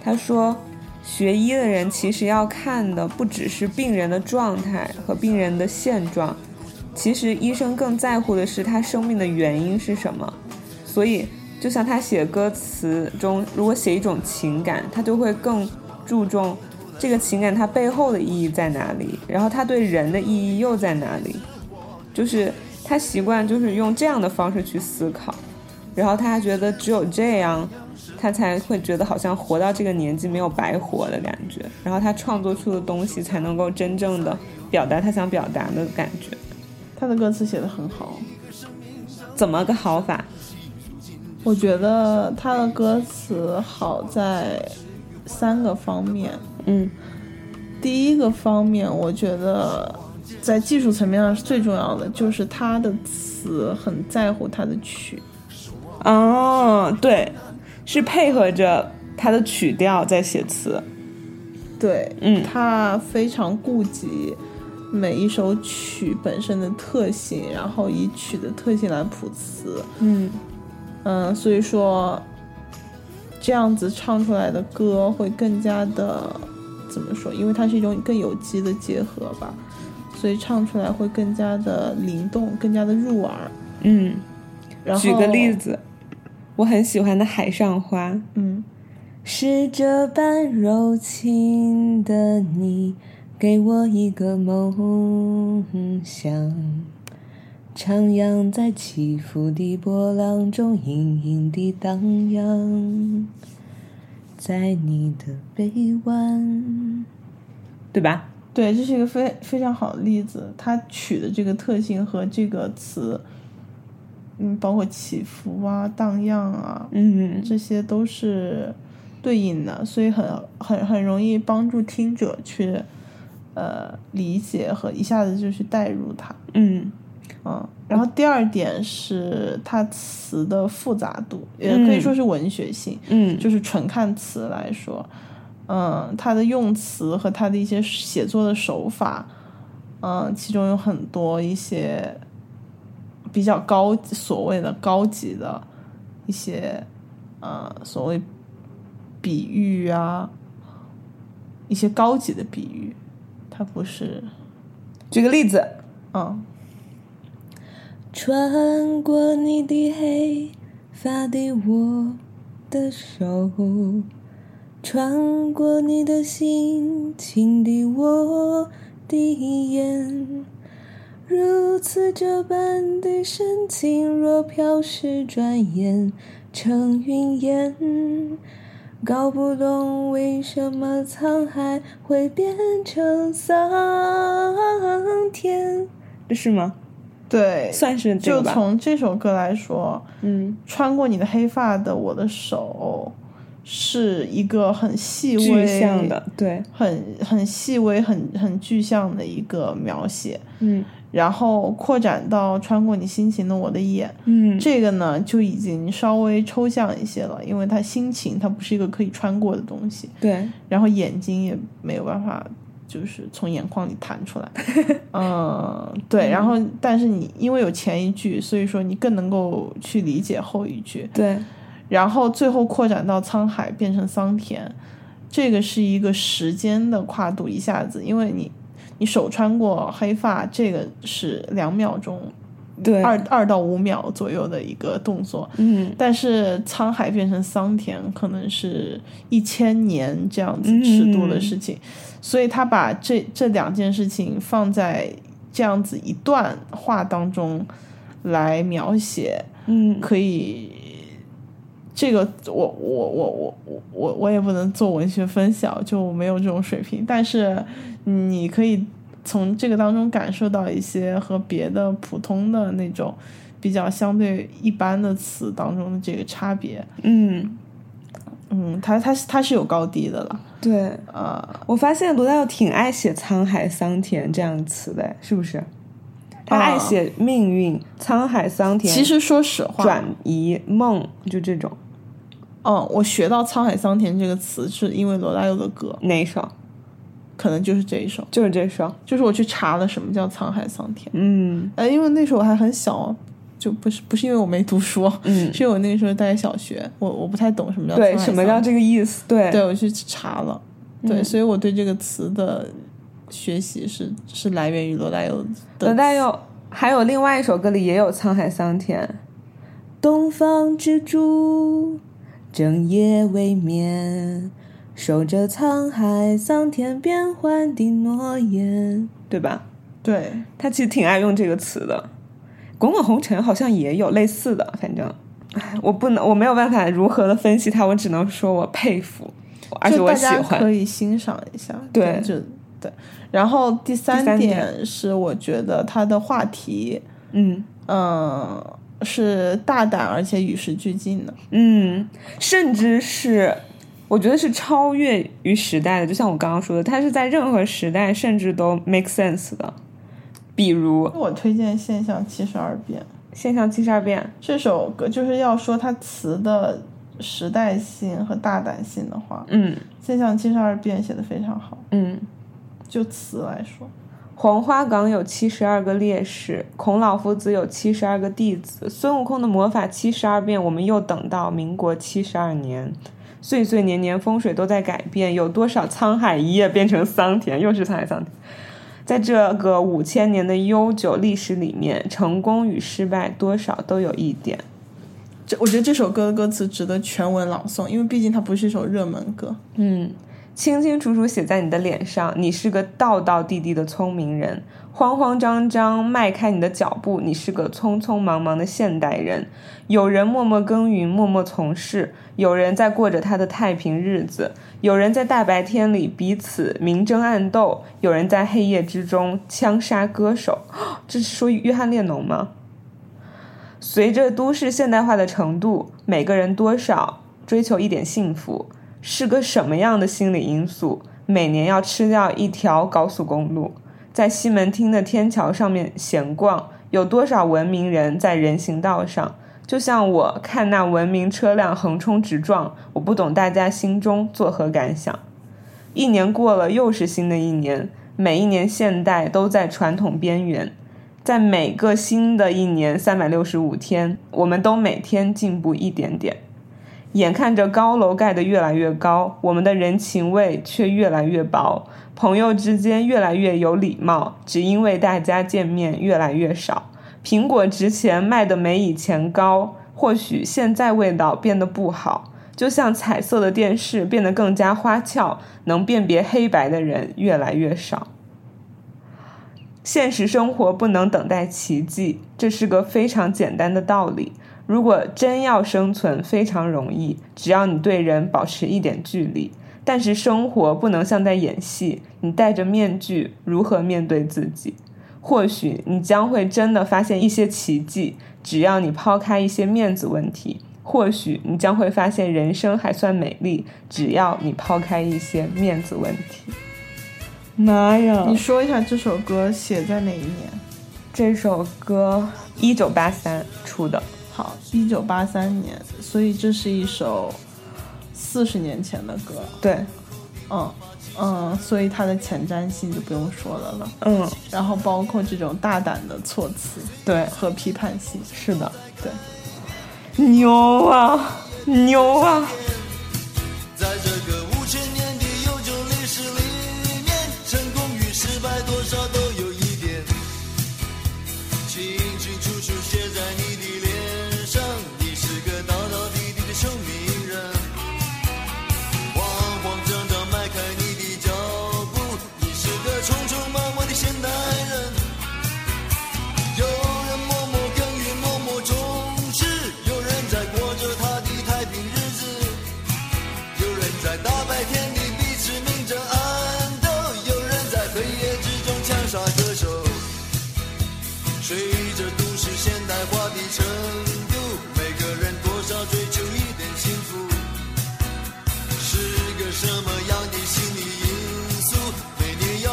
他说，学医的人其实要看的不只是病人的状态和病人的现状。其实医生更在乎的是他生命的原因是什么，所以就像他写歌词中，如果写一种情感，他就会更注重这个情感它背后的意义在哪里，然后他对人的意义又在哪里，就是他习惯就是用这样的方式去思考，然后他还觉得只有这样，他才会觉得好像活到这个年纪没有白活的感觉，然后他创作出的东西才能够真正的表达他想表达的感觉。他的歌词写的很好，怎么个好法？我觉得他的歌词好在三个方面。嗯，第一个方面，我觉得在技术层面上是最重要的，就是他的词很在乎他的曲。哦，对，是配合着他的曲调在写词。对，嗯他非常顾及每一首曲本身的特性，然后以曲的特性来谱词。嗯嗯，所以说这样子唱出来的歌会更加的怎么说？因为它是一种更有机的结合吧，所以唱出来会更加的灵动，更加的入耳。嗯，然后举个例，子，我很喜欢的《海上花》。嗯，是这般柔情的你，给我一个梦想，徜徉在起伏的波浪中，隐隐地荡漾，在你的臂弯，对吧？对，这是一个非非常好的例子。它取的这个特性和这个词，嗯，包括起伏啊、荡漾啊，嗯这些都是对应的，所以很很很容易帮助听者去呃理解和一下子就去带入它。嗯嗯，然后第二点是它词的复杂度，也可以说是文学性，嗯。就是纯看词来说，嗯，它的用词和它的一些写作的手法，嗯，其中有很多一些比较高所谓的高级的一些呃所谓比喻啊，一些高级的比喻，它不是举个例子，嗯。穿过你的黑发的我的手，穿过你的心情的我的眼，如此这般的深情，若飘逝转眼成云烟，搞不懂为什么沧海会变成桑田，这是吗？对，算是这就个吧。从这首歌来说，嗯。穿过你的黑发的我的手，是一个很细具微象的，对，很很细微、很很具象的一个描写，嗯。然后扩展到穿过你心情的我的眼，嗯，这个呢就已经稍微抽象一些了，因为它心情它不是一个可以穿过的东西，对，然后眼睛也没有办法就是从眼眶里弹出来，嗯，对，然后但是你因为有前一句，所以说你更能够去理解后一句，对，然后最后扩展到沧海变成桑田，这个是一个时间的跨度，一下子，因为你你手穿过黑发，这个是两秒钟，对，二二到五秒左右的一个动作，嗯但是沧海变成桑田，可能是一千年这样子尺度的事情，所以他把这这两件事情放在这样子一段话当中来描写，嗯，可以。这个我我我我我我我也不能做文学分享，就没有这种水平。但是你可以从这个当中感受到一些和别的普通的那种比较相对一般的词当中的这个差别。嗯，嗯，它它是它是有高低的了。对，呃，我发现罗大佑挺爱写沧海桑田这样的词的，是不是？他爱啊写命运、沧海桑田，其实说实话，转移梦就这种。嗯，我学到“沧海桑田”这个词是因为罗大佑的歌，哪一首？可能就是这一首。就是这首。就是我去查了什么叫沧海桑田，嗯呃，因为那时候我还很小，就不是不是因为我没读书，嗯，是因为我那个时候在小学，我我不太懂什么叫对，什么叫这个意思？对对，我去查了，对，嗯所以我对这个词的学习是是来源于罗大佑的。罗大佑还有另外一首歌里也有沧海桑田，东方之珠，整夜未眠，守着沧海桑田变幻的诺言，对吧？对，他其实挺爱用这个词的。滚滚红尘好像也有类似的，反正，唉我不能，我没有办法如何的分析他，我只能说我佩服，而且我喜就大家可。以欣赏一下。对就对。然后第三点点是，我觉得他的话题，嗯嗯，是大胆而且与时俱进的。嗯，甚至是我觉得是超越于时代的，就像我刚刚说的，它是在任何时代甚至都 make sense 的。比如《我推荐《现象七十二变》现象七十二变》，这首歌，就是要说它词的时代性和大胆性的话，嗯《现象七十二变》写的非常好。嗯，就词来说，黄花岗有七十二个烈士，孔老夫子有七十二个弟子，孙悟空的魔法七十二变，我们又等到民国七十二年，岁岁年年风水都在改变，有多少沧海一夜变成桑田，又是沧海桑田。在这个五千年的悠久历史里面，成功与失败多少都有一点。这我觉得这首歌的歌词值得全文朗诵，因为毕竟它不是一首热门歌。嗯，清清楚楚写在你的脸上，你是个道道地地的聪明人。慌慌张张迈开你的脚步，你是个匆匆忙忙的现代人。有人默默耕耘，默默从事；有人在过着他的太平日子；有人在大白天里彼此明争暗斗；有人在黑夜之中枪杀歌手。这是说约翰列侬吗？随着都市现代化的程度，每个人多少追求一点幸福，是个什么样的心理因素？每年要吃掉一条高速公路，在西门町的天桥上面闲逛，有多少文明人在人行道上？就像我看那文明车辆横冲直撞，我不懂大家心中作何感想。一年过了，又是新的一年，每一年现代都在传统边缘。在每个新的一年三百六十五天，我们都每天进步一点点。眼看着高楼盖得越来越高，我们的人情味却越来越薄，朋友之间越来越有礼貌，只因为大家见面越来越少。苹果值钱卖的没以前高，或许现在味道变得不好，就像彩色的电视变得更加花俏，能辨别黑白的人越来越少。现实生活不能等待奇迹，这是个非常简单的道理。如果真要生存，非常容易，只要你对人保持一点距离。但是生活不能像在演戏，你戴着面具，如何面对自己？或许你将会真的发现一些奇迹，只要你抛开一些面子问题，或许你将会发现人生还算美丽，只要你抛开一些面子问题。妈呀！你说一下这首歌写在哪一年？这首歌一九八三出的，好，一九八三年，所以这是一首四十年前的歌。对，嗯嗯，所以它的前瞻性就不用说了了。嗯，然后包括这种大胆的措辞对，和批判性，是的，对，牛啊，牛啊！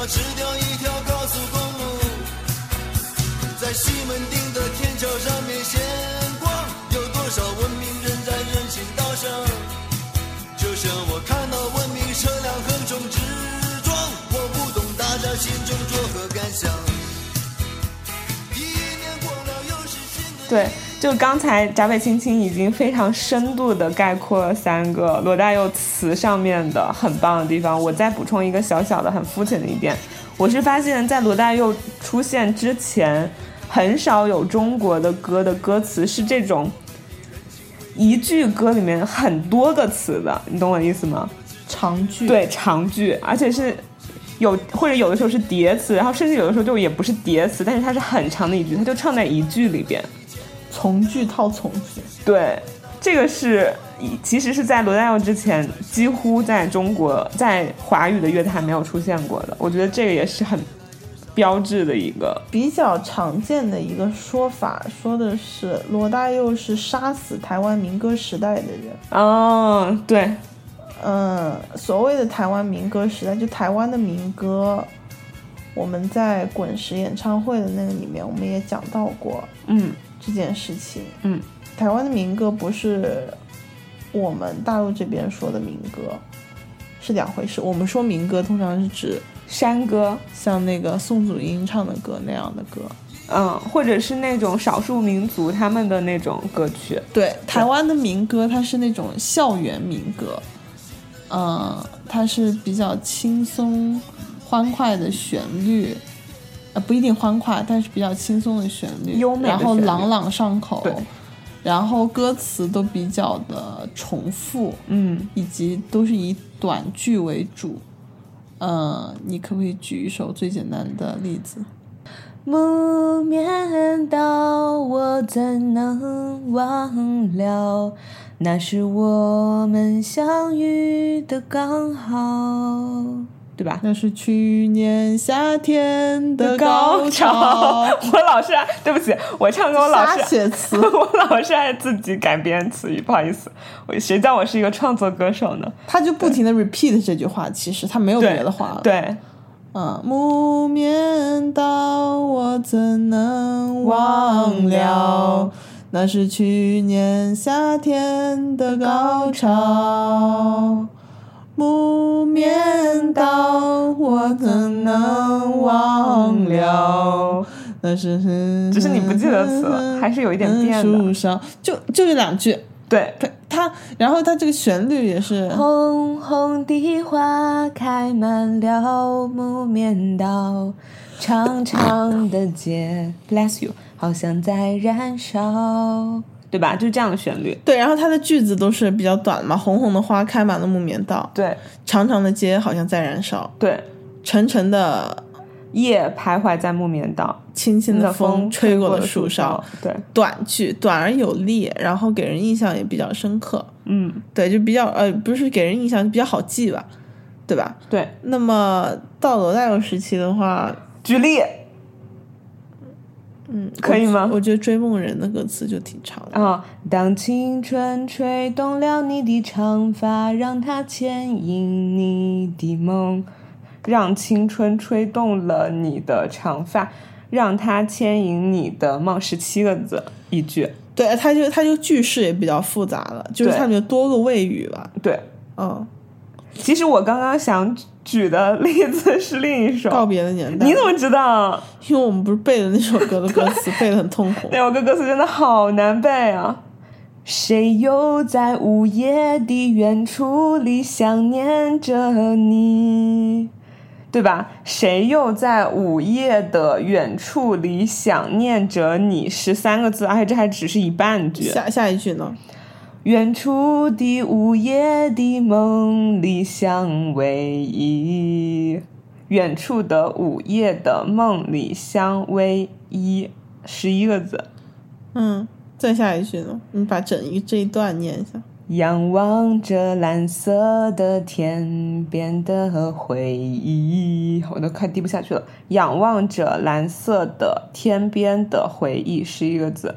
要吃掉一条高速公路，在西门町的天桥上面闲逛，有多少文明人在人行道上？就像我看到文明车辆横冲直撞，我不懂大家心中作何感想。一年过了，又是新的。对，就刚才闸北青青已经非常深度的概括了三个罗大佑词上面的很棒的地方。我再补充一个小小的、很肤浅的一点，我是发现，在罗大佑出现之前，很少有中国的歌的歌词是这种一句歌里面很多个词的，你懂我意思吗？长句，对，长句，而且是有或者有的时候是叠词，然后甚至有的时候就也不是叠词，但是它是很长的一句，它就唱在一句里边。从句套从句，对，这个是其实是在罗大佑之前，几乎在中国在华语的乐坛没有出现过的。我觉得这个也是很标志的一个。比较常见的一个说法，说的是罗大佑是杀死台湾民歌时代的人。哦，对，嗯，所谓的台湾民歌时代，就台湾的民歌，我们在滚石演唱会的那个里面，我们也讲到过嗯这件事情。嗯，台湾的民歌不是我们大陆这边说的民歌，是两回事。我们说民歌，通常是指山歌，像那个宋祖英唱的歌那样的歌。嗯，或者是那种少数民族他们的那种歌曲。对，台湾的民歌它是那种校园民歌，嗯，它是比较轻松欢快的旋律，呃，不一定欢快，但是比较轻松的旋律，优美的然后朗朗上口，然后歌词都比较的重复，嗯，以及都是以短句为主。嗯，你可不可以举一首最简单的例子？木棉道，我怎能忘了？那是我们相遇的刚好，对吧？那是去年夏天的高高潮。我老是爱，对不起，我唱歌我老是写词 我老是爱自己改编词语，不好意思，我谁叫我是一个创作歌手呢？他就不停的 repeat 这句话，其实他没有别的话了。，对，嗯，木棉道，我怎能忘了？那是去年夏天的高潮。木棉道，我怎能忘了？那是只是你不记得词了还是有一点变的。树上就就这两句，对，它它，然后它这个旋律也是，红红的花开满了木棉道，长长的街，Bless you，好像在燃烧，对吧？就是这样的旋律。对，然后它的句子都是比较短嘛，红红的花开满了木棉道，对。长长的街好像在燃烧，对，沉沉的夜徘徊在木棉道，轻轻的风吹过了树树梢，，对，短句短而有力，然后给人印象也比较深刻，嗯，对，就比较呃，不是给人印象比较好记吧，对吧？对。那么到罗大佑时期的话，举例，嗯，可以吗我觉得《追梦人》的歌词就挺长的。啊、当青春吹动了你的长发，让它牵引你的梦；让青春吹动了你的长发，让它牵引你的梦。十七个字一句，对，它就它就句式也比较复杂了，就是对它里面多个谓语吧。对。嗯，其实我刚刚想举的例子是另一首，告别的年代。你怎么知道？因为我们不是背的那首歌的歌词，背的很痛苦。那首歌歌词真的好难背啊！谁又在午夜的远处里想念着你？对吧？谁又在午夜的远处里想念着你？十三个字，而且这还只是一半句。下下一句呢？远处的午夜的梦里相偎依，远处的午夜的梦里相偎依，十一个字。嗯，再下一句呢？你把整一这一段念一下。仰望着蓝色的天边的回忆，我都快低不下去了。仰望着蓝色的天边的回忆，十一个字。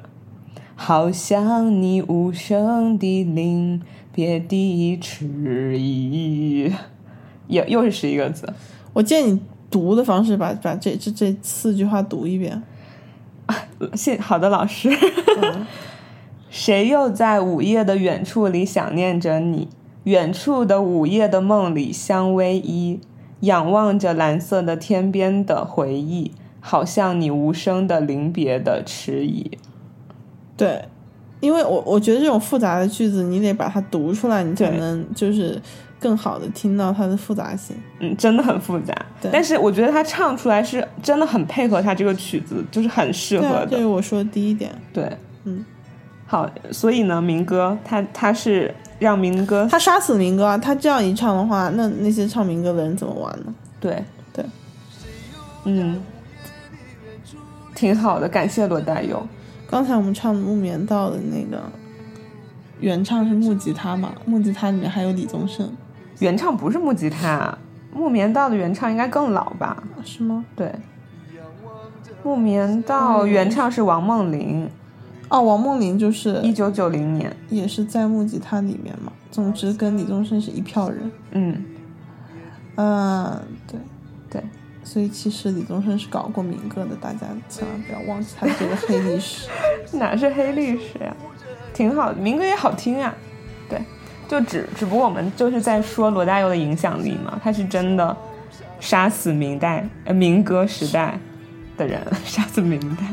好像你无声的临别的迟疑，又又是十一个字。我建议你读的方式把把这这这四句话读一遍。谢好的，老师。谁又在午夜的远处里想念着你？远处的午夜的梦里相偎依，仰望着蓝色的天边的回忆，好像你无声的临别的迟疑。对，因为我我觉得这种复杂的句子，你得把它读出来，你才能就是更好的听到它的复杂性。嗯，真的很复杂。对但是我觉得他唱出来是真的很配合他这个曲子，就是很适合对啊，的。这是我说的第一点。对，嗯，好，所以呢，民歌他他是让民歌他杀死民歌啊！他这样一唱的话，那那些唱民歌的人怎么玩呢？对对，嗯，挺好的，感谢罗大佑。刚才我们唱木棉道的那个原唱是木吉他嘛？木吉他里面还有李宗盛，原唱不是木吉他，木棉道的原唱应该更老吧？是吗？对，木棉道原唱是王梦玲，哦，王梦玲就是一九九零年。也是在木吉他里面嘛。总之跟李宗盛是一票人。嗯，嗯，对对，所以其实李宗盛是搞过民歌的，大家千万不要忘记他这个黑历史。哪是黑历史呀？挺好的，民歌也好听啊。对，就只只不过我们就是在说罗大佑的影响力嘛，他是真的杀死明代呃民歌时代的人，杀死明代。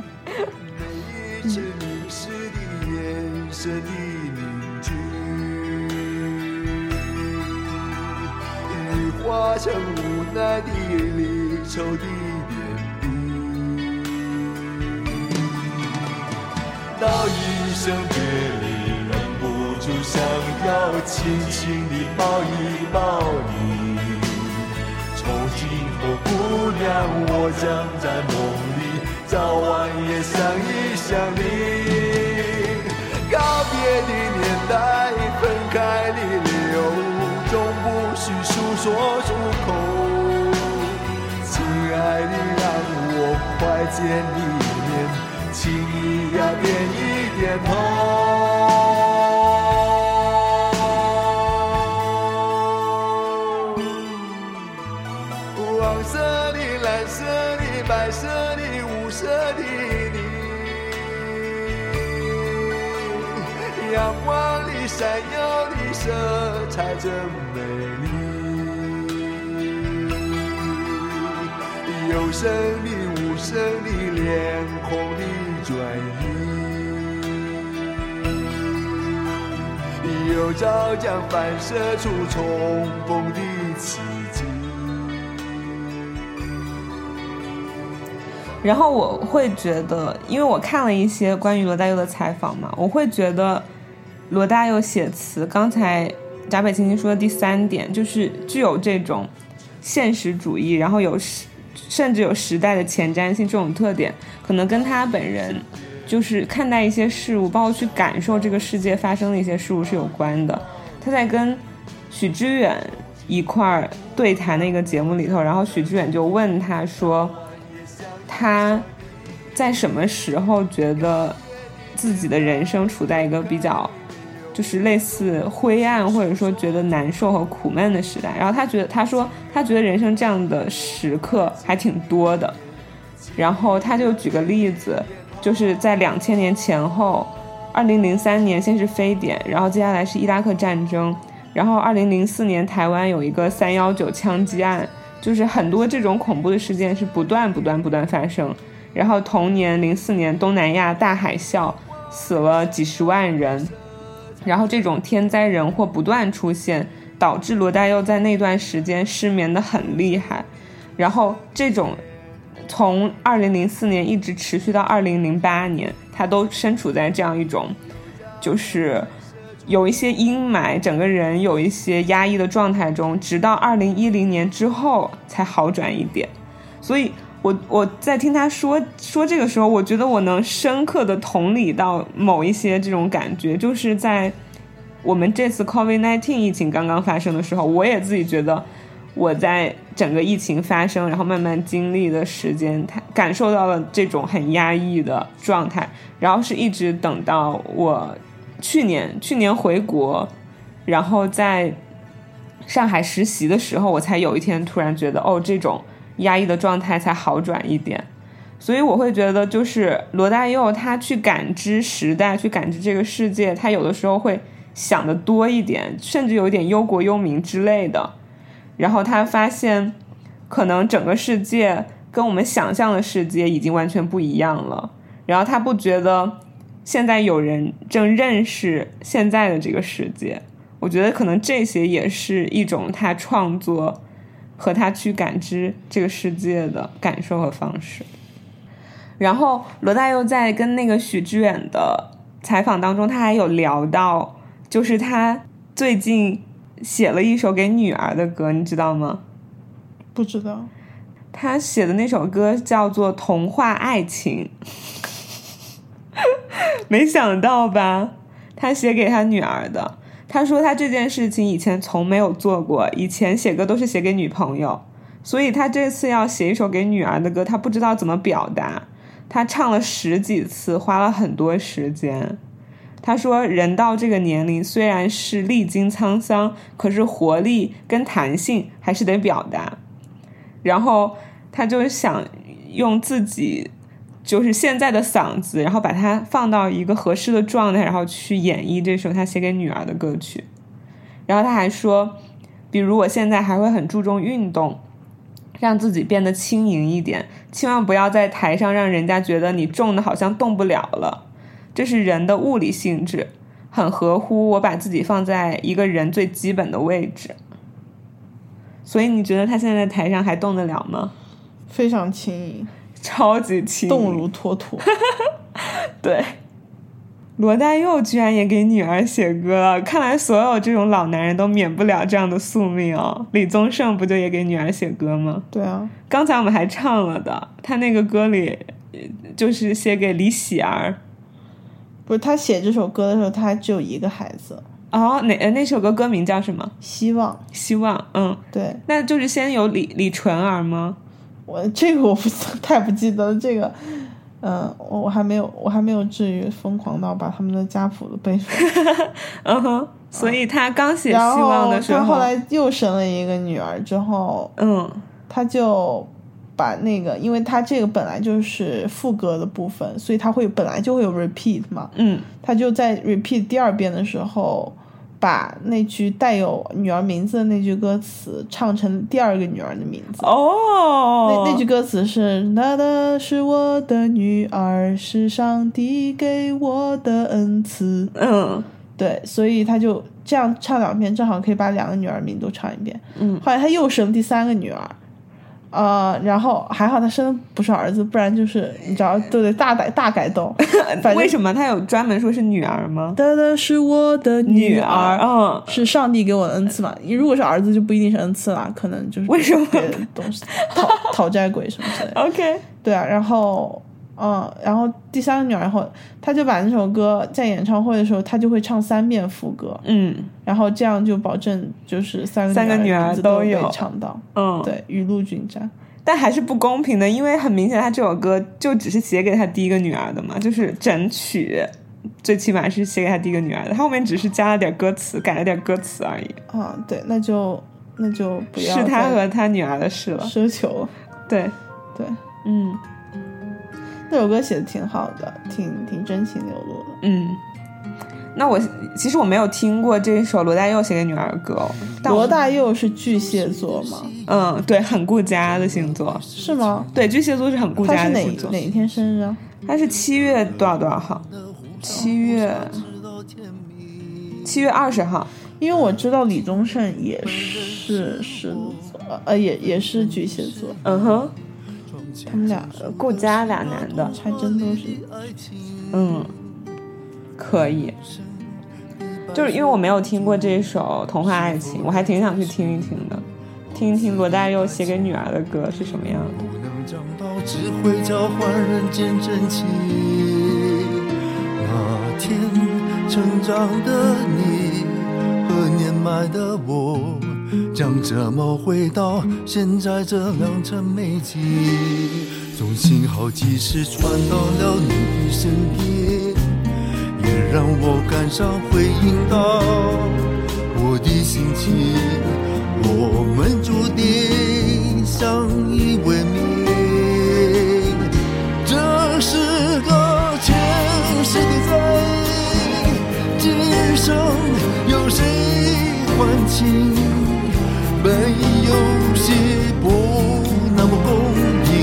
一切凝视的眼神的凝聚，化成无奈的离愁的点滴。到一声别离，忍不住想要轻轻地抱一抱你。从今后，姑娘，我将在梦里早晚也想一想你。告别的年代，分开的理由，总不需诉说出口。爱你，让我快见一面，请你呀点一点头。黄色的、蓝色的、白色的、五色的你，阳光里闪耀的色彩真美丽。有声的、无声的、脸孔的转移，有照将反射出重逢的奇迹。然后我会觉得，因为我看了一些关于罗大佑的采访嘛，我会觉得罗大佑写词，刚才闸北青青说的第三点，就是具有这种现实主义，然后有时甚至有时代的前瞻性这种特点，可能跟他本人就是看待一些事物，包括去感受这个世界发生的一些事物是有关的。他在跟许知远一块儿对谈的一个节目里头，然后许知远就问他说。他在什么时候觉得自己的人生处在一个比较就是类似灰暗或者说觉得难受和苦闷的时代。然后他觉得他说他觉得人生这样的时刻还挺多的。然后他就举个例子，就是在两千年前后，二零零三年先是非典，然后接下来是伊拉克战争，然后二零零四年台湾有一个三幺九枪击案，就是很多这种恐怖的事件是不断不断不断发生。然后同年零四年东南亚大海啸，死了几十万人，然后这种天灾人祸不断出现，导致罗大佑在那段时间失眠的很厉害，然后这种。从二零零四年一直持续到二零零八年，他都身处在这样一种，就是有一些阴霾，整个人有一些压抑的状态中，直到二零一零年之后才好转一点。所以，我我在听他说说这个时候，我觉得我能深刻的同理到某一些这种感觉，就是在我们这次 COVID nineteen 疫情刚刚发生的时候，我也自己觉得。我在整个疫情发生，然后慢慢经历的时间，他感受到了这种很压抑的状态，然后是一直等到我去年去年回国，然后在上海实习的时候，我才有一天突然觉得，哦，这种压抑的状态才好转一点。所以我会觉得，就是罗大佑他去感知时代，去感知这个世界，他有的时候会想的多一点，甚至有一点忧国忧民之类的。然后他发现，可能整个世界跟我们想象的世界已经完全不一样了。然后他不觉得现在有人正认识现在的这个世界。我觉得可能这些也是一种他创作和他去感知这个世界的感受和方式。然后罗大佑在跟那个许知远的采访当中，他还有聊到，就是他最近。写了一首给女儿的歌，你知道吗？不知道。他写的那首歌叫做《童话爱情》，没想到吧？他写给他女儿的。他说他这件事情以前从没有做过，以前写歌都是写给女朋友，所以他这次要写一首给女儿的歌，他不知道怎么表达。他唱了十几次，花了很多时间。他说：“人到这个年龄，虽然是历经沧桑，可是活力跟弹性还是得表达。然后他就想用自己就是现在的嗓子，然后把它放到一个合适的状态，然后去演绎这首他写给女儿的歌曲。然后他还说，比如我现在还会很注重运动，让自己变得轻盈一点，千万不要在台上让人家觉得你重的好像动不了了。”这是人的物理性质，很合乎我把自己放在一个人最基本的位置。所以你觉得他现在在台上还动得了吗？非常轻盈，超级轻，动如脱兔。对，罗大佑居然也给女儿写歌了，看来所有这种老男人都免不了这样的宿命哦。李宗盛不就也给女儿写歌吗？对啊，刚才我们还唱了的，他那个歌里就是写给李喜儿。不是他写这首歌的时候，他还只有一个孩子。哦，那那首歌歌名叫什么？希望，希望，嗯，对。那就是先有李李纯儿吗？我这个我不太不记得这个，嗯，我我还没有我还没有至于疯狂到把他们的家谱都背出来。嗯哼，所以他刚写希望的时候，他后来又生了一个女儿之后，嗯，他就。把那个，因为他这个本来就是副歌的部分，所以他会本来就会有 repeat 嘛。嗯，他就在 repeat 第二遍的时候，把那句带有女儿名字的那句歌词唱成第二个女儿的名字。哦，那那句歌词是“那的是我的女儿，是上帝给我的恩赐。”嗯，对，所以他就这样唱两遍，正好可以把两个女儿名都唱一遍。嗯，后来他又生第三个女儿。呃，然后还好他生的不是儿子，不然就是你知道都得大改大改动。为什么他有专门说是女儿吗？得的是我的女儿，嗯，是上帝给我的恩赐嘛？你如果是儿子就不一定是恩赐啦，可能就是为什么别的东西讨讨债鬼什么之类的。OK，对啊，然后。嗯，然后第三个女儿然后，他就把那首歌在演唱会的时候，他就会唱三遍副歌。嗯，然后这样就保证就是三个三个女儿都有唱到。嗯，对，雨露均沾。但还是不公平的，因为很明显他这首歌就只是写给他第一个女儿的嘛，就是整曲最起码是写给他第一个女儿的，他后面只是加了点歌词，改了点歌词而已，啊，对，那就那就不要是他和他女儿的事了。奢求。对，对，嗯那首歌写的挺好的，挺挺真情流露的。嗯。那我其实我没有听过这首罗大佑写给女儿的歌哦，但罗大佑是巨蟹座吗？嗯对，很顾家的星座，是吗？对，巨蟹座是很顾家的星座。哪一天生日啊？他是七月多少多少号？七月七月二十号。因为我知道李宗盛也是狮子座，呃，也也是巨蟹座，嗯哼，他们俩顾家俩男的，还真都是。嗯，可以。就是因为我没有听过这首《童话爱情》，我还挺想去听一听的，听一听罗大佑写给女儿的歌是什么样的。不能讲到，只会交换人间真情。那天成长的你和年迈的我，将这么回到现在这良辰美景。从信号及时传到了你身边，也让我感伤回应到我的心情。我们注定相依那么公平，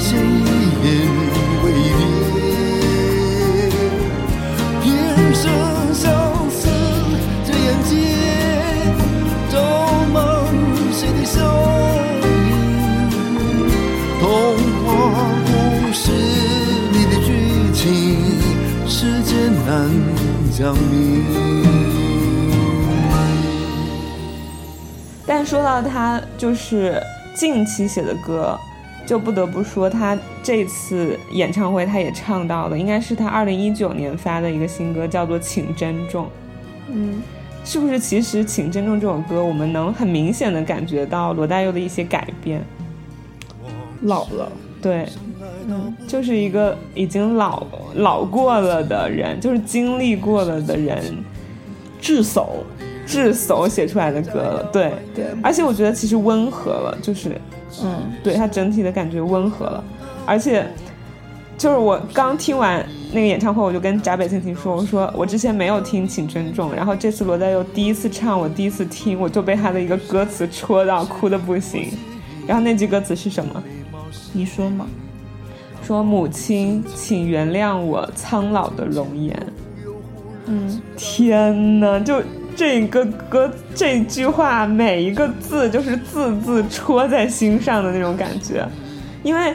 谁言为烈？天生相似这眼睛，照满谁的笑影？童话故事里的剧情，世间难讲明。但说到他就是近期写的歌，就不得不说他这次演唱会他也唱到了，应该是他二零一九年发的一个新歌，叫做《请珍重》。嗯，是不是？其实《请珍重》这首歌，我们能很明显的感觉到罗大佑的一些改变。老了，对，嗯，就是一个已经老老过了的人，就是经历过了的人，智叟，智叟写出来的歌了。对，对，而且我觉得其实温和了，就是嗯，对它整体的感觉温和了，而且就是我刚听完那个演唱会，我就跟闸北青青说，我说我之前没有听《请珍重》，然后这次罗大佑第一次唱，我第一次听，我就被他的一个歌词戳到，哭的不行。然后那句歌词是什么？你说嘛？说母亲，请原谅我苍老的容颜。嗯，天呐，就这个歌这句话，每一个字就是字字戳在心上的那种感觉。因为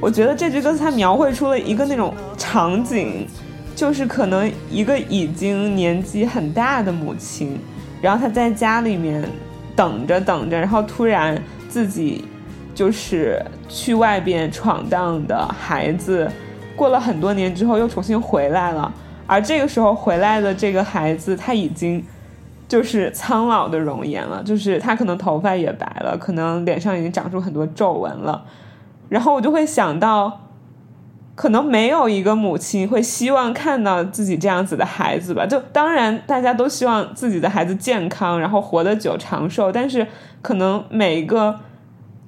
我觉得这句歌词它描绘出了一个那种场景，就是可能一个已经年纪很大的母亲，然后她在家里面等着等着，然后突然自己就是去外边闯荡的孩子，过了很多年之后又重新回来了，而这个时候回来的这个孩子他已经就是苍老的容颜了，就是他可能头发也白了，可能脸上已经长出很多皱纹了，然后我就会想到。可能没有一个母亲会希望看到自己这样子的孩子吧？就当然大家都希望自己的孩子健康，然后活得久长寿，但是可能每一个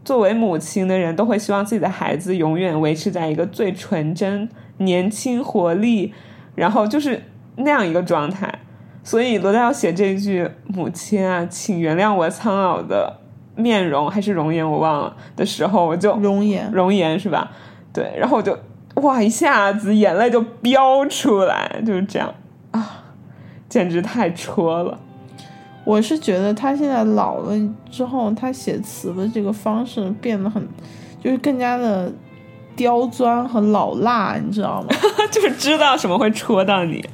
作为母亲的人都会希望自己的孩子永远维持在一个最纯真、年轻、活力，然后就是那样一个状态。所以罗大佑写这句“母亲啊，请原谅我苍老的面容还是容颜，我忘了”的时候，我就容颜，容颜是吧？对，然后我就哇，一下子眼泪就飙出来，就是这样啊，简直太戳了。我是觉得他现在老了之后，他写词的这个方式变得很，就是更加的刁钻和老辣，你知道吗？就是知道什么会戳到你，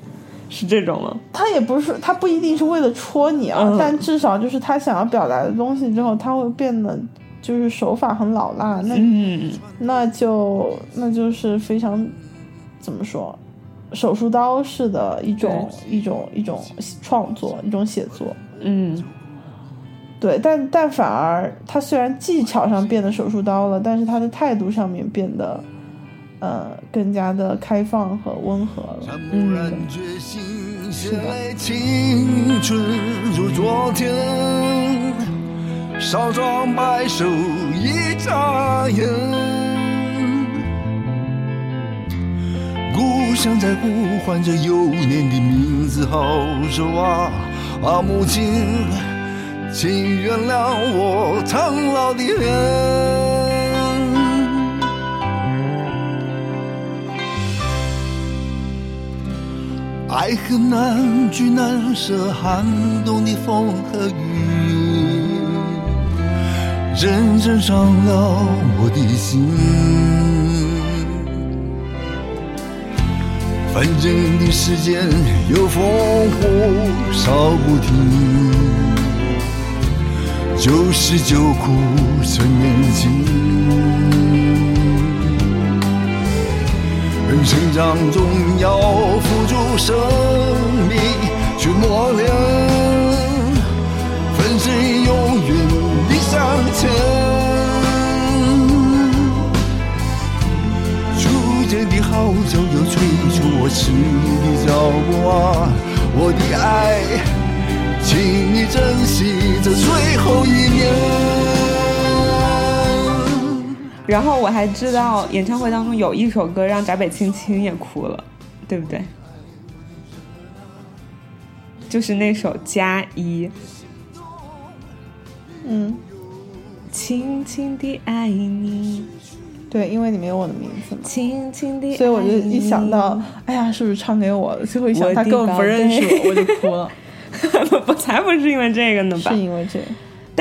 是这种吗？他也不是，他不一定是为了戳你啊，嗯但至少就是他想要表达的东西之后，他会变得就是手法很老辣，那、嗯，那就那就是非常怎么说，手术刀式的一种一种一种创作，一种写作。嗯，对，但但反而他虽然技巧上变得手术刀了，但是他的态度上面变得，呃，更加的开放和温和了。山木然觉醒，写来青春如昨天，少壮白首一眨眼。故乡在呼唤着幼年的名字，好熟啊！啊，母亲，请原谅我苍老的脸。爱恨难聚难舍，寒冬的风和雨，认真伤了我的心。反正的世间有烽火烧不停，旧事旧苦趁年轻。成长中要付出生命去磨练，粉身永远的向前。初见的号角又催促我迟疑的脚步啊，我的爱，请你珍惜这最后一年。然后我还知道演唱会当中有一首歌让闸北青青也哭了，对不对？就是那首《加一》，嗯，轻轻地爱你，对，因为你没有我的名字嘛，轻轻地，所以我就一想到，哎呀，是不是唱给我的？最后一想他根本不认识我，我就哭了，我才不是因为这个呢吧是？因为这个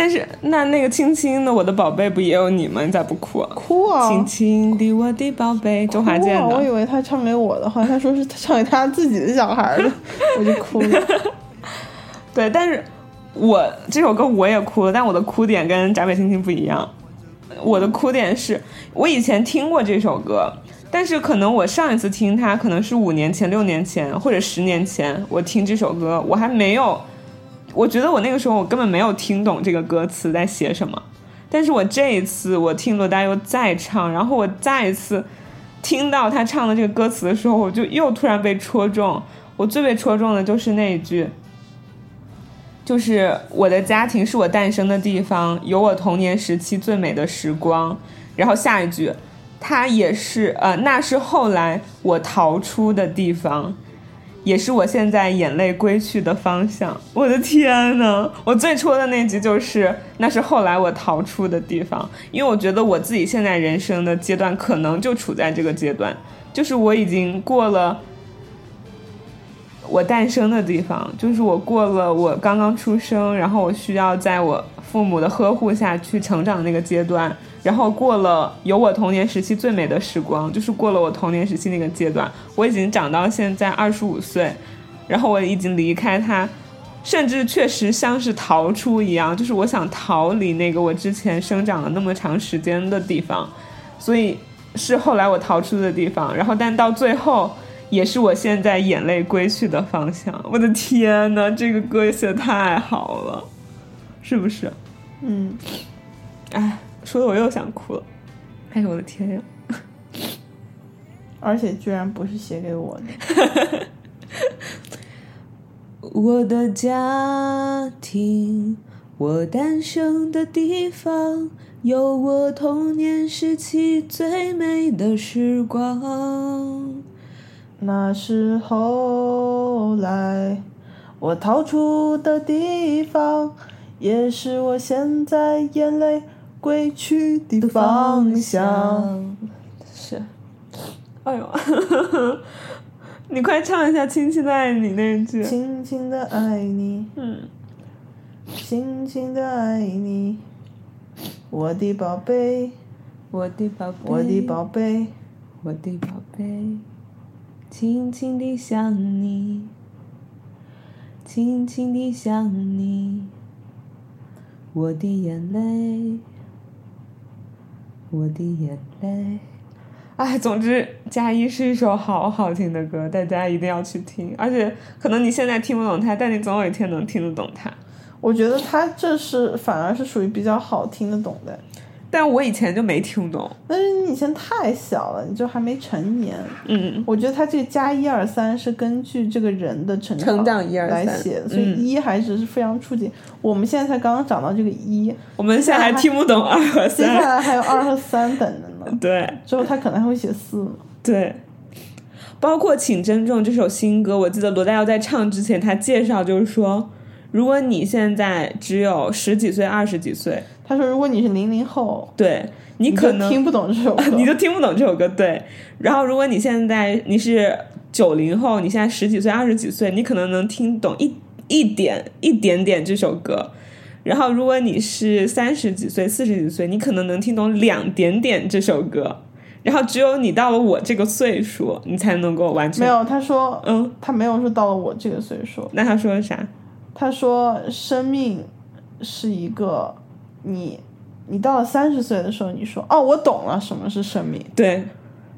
但是那那个亲亲的我的宝贝不也有你吗？你咋不哭啊？哭啊，亲亲的我的宝贝，周华健的啊我以。为他唱给我的，好像他说是唱给他自己的小孩的，我就哭了。对，但是我这首歌我也哭了，但我的哭点跟闸北青青不一样。我的哭点是我以前听过这首歌，但是可能我上一次听它可能是五年前、六年前或者十年前，我听这首歌，我还没有，我觉得我那个时候我根本没有听懂这个歌词在写什么。但是我这一次我听罗大佑再唱，然后我再一次听到他唱的这个歌词的时候，我就又突然被戳中。我最被戳中的就是那一句，就是我的家庭是我诞生的地方，有我童年时期最美的时光。然后下一句，它也是呃，那是后来我逃出的地方，也是我现在眼泪归去的方向。我的天呐，我最戳的那集就是那是后来我逃出的地方，因为我觉得我自己现在人生的阶段可能就处在这个阶段，就是我已经过了。我诞生的地方，就是我过了我刚刚出生，然后我需要在我父母的呵护下去成长的那个阶段，然后过了有我童年时期最美的时光，就是过了我童年时期那个阶段，我已经长到现在二十五岁，然后我已经离开他，甚至确实像是逃出一样，就是我想逃离那个我之前生长了那么长时间的地方，所以是后来我逃出的地方，然后但到最后。也是我现在眼泪归去的方向。我的天呐，这个歌写的太好了，是不是？嗯，哎，说的我又想哭了。哎呦我的天呀！而且居然不是写给我的。我的家庭，我诞生的地方，有我童年时期最美的时光。那是后来我逃出的地方，也是我现在眼泪归去的方向。是，哎呦，你快唱一下《轻轻的爱你》那一句。轻轻的爱你，嗯，轻轻的爱你，我的宝贝，我的宝贝，我的宝贝，我的宝贝，轻轻地想你，轻轻地想你，我的眼泪，我的眼泪。哎，总之，《加一》是一首好好听的歌，大家一定要去听。而且，可能你现在听不懂它，但你总有一天能听得懂它。我觉得他这是反而是属于比较好听得懂的。但我以前就没听懂。但是你以前太小了，你就还没成年。嗯，我觉得他这个加一二三是根据这个人的成成长一二三来写，所以嗯一还只是非常初级。我们现在才刚刚讲到这个一，我们现在还听不懂二和三接下。来还有二和三等着呢。对之后他可能还会写四呢。对，包括《请珍重》这首新歌，我记得罗大佑在唱之前，他介绍就是说，如果你现在只有十几岁、二十几岁，他说，如果你是零零后，对你你可能就听不懂这首歌，你就听不懂这首歌。对，然后如果你现在你是九零后，你现在十几岁、二十几岁，你可能能听懂一一点一点点这首歌。然后如果你是三十几岁、四十几岁，你可能能听懂两点点这首歌。然后只有你到了我这个岁数，你才能够完全没。有。他说，嗯，他没有说到了我这个岁数，那他说的啥？他说生命是一个你，你到了三十岁的时候，你说哦，我懂了什么是生命。对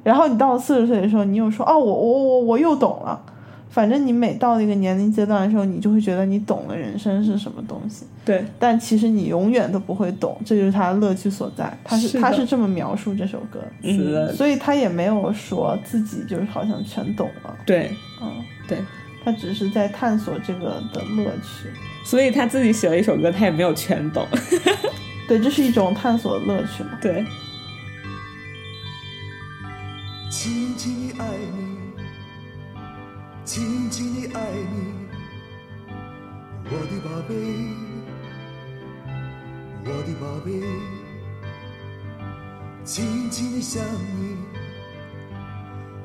然后你到了四十岁的时候，你又说哦，我我我我又懂了。反正你每到了一个年龄阶段的时候，你就会觉得你懂了人生是什么东西，对但其实你永远都不会懂，这就是他的乐趣所在。他是是他是这么描述这首歌的，嗯，所以他也没有说自己就是好像全懂了，对嗯，对，他只是在探索这个的乐趣。所以他自己写了一首歌，他也没有全懂。对，这是一种探索的乐趣嘛。对，轻轻地爱你，轻轻地爱你，我的宝贝，我的宝贝，轻轻地想你，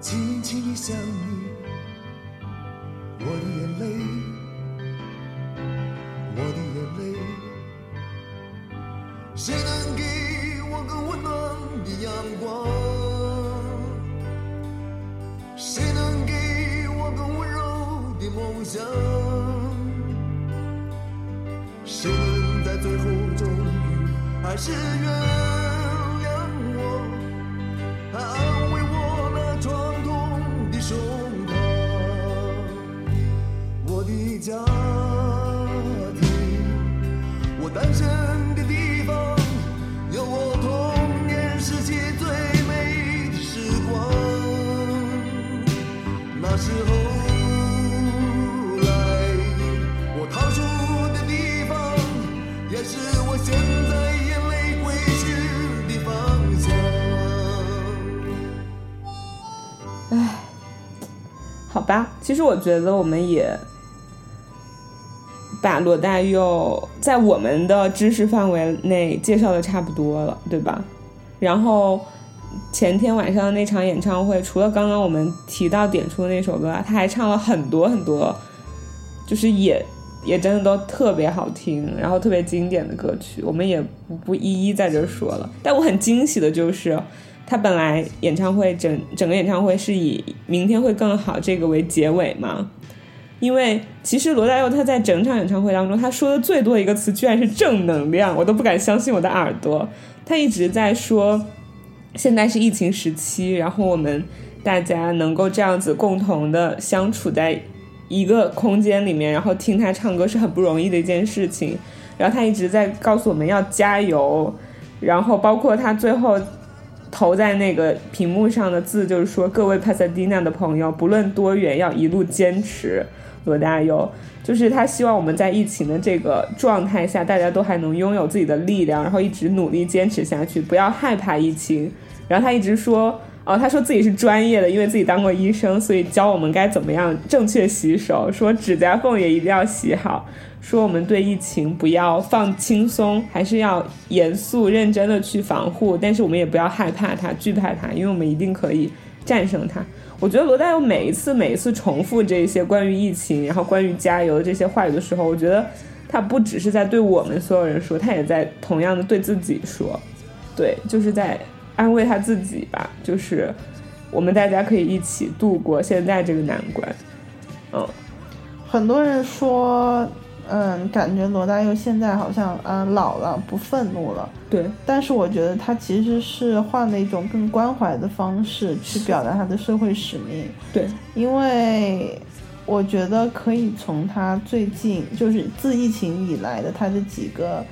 轻轻地想你，我的眼泪，阳光？谁能给我更温柔的梦想？谁能在最后终于还是远其实我觉得我们也把罗大佑在我们的知识范围内介绍的差不多了，对吧？然后前天晚上的那场演唱会，除了刚刚我们提到点出的那首歌，他还唱了很多很多，就是也也真的都特别好听，然后特别经典的歌曲，我们也不不一一在这说了。但我很惊喜的就是，他本来演唱会整整个演唱会是以“明天会更好”这个为结尾嘛，因为其实罗大佑他在整场演唱会当中，他说的最多一个词居然是正能量，我都不敢相信我的耳朵。他一直在说，现在是疫情时期，然后我们大家能够这样子共同的相处在一个空间里面，然后听他唱歌是很不容易的一件事情。然后他一直在告诉我们要加油，然后包括他最后投在那个屏幕上的字，就是说各位帕萨蒂娜的朋友，不论多远，要一路坚持。罗大佑就是他希望我们在疫情的这个状态下，大家都还能拥有自己的力量，然后一直努力坚持下去，不要害怕疫情。然后他一直说，哦，他说自己是专业的，因为自己当过医生，所以教我们该怎么样正确洗手，说指甲缝也一定要洗好，说我们对疫情不要放轻松，还是要严肃认真的去防护，但是我们也不要害怕它、惧怕它，因为我们一定可以战胜它。我觉得罗大佑每一次每一次重复这些关于疫情，然后关于加油的这些话语的时候，我觉得他不只是在对我们所有人说，他也在同样的对自己说，对，就是在安慰他自己吧，就是我们大家可以一起度过现在这个难关。嗯，很多人说，嗯，感觉罗大佑现在好像啊、老了，不愤怒了。对，但是我觉得他其实是换了一种更关怀的方式去表达他的社会使命。对，因为我觉得可以从他最近就是自疫情以来的他这几个，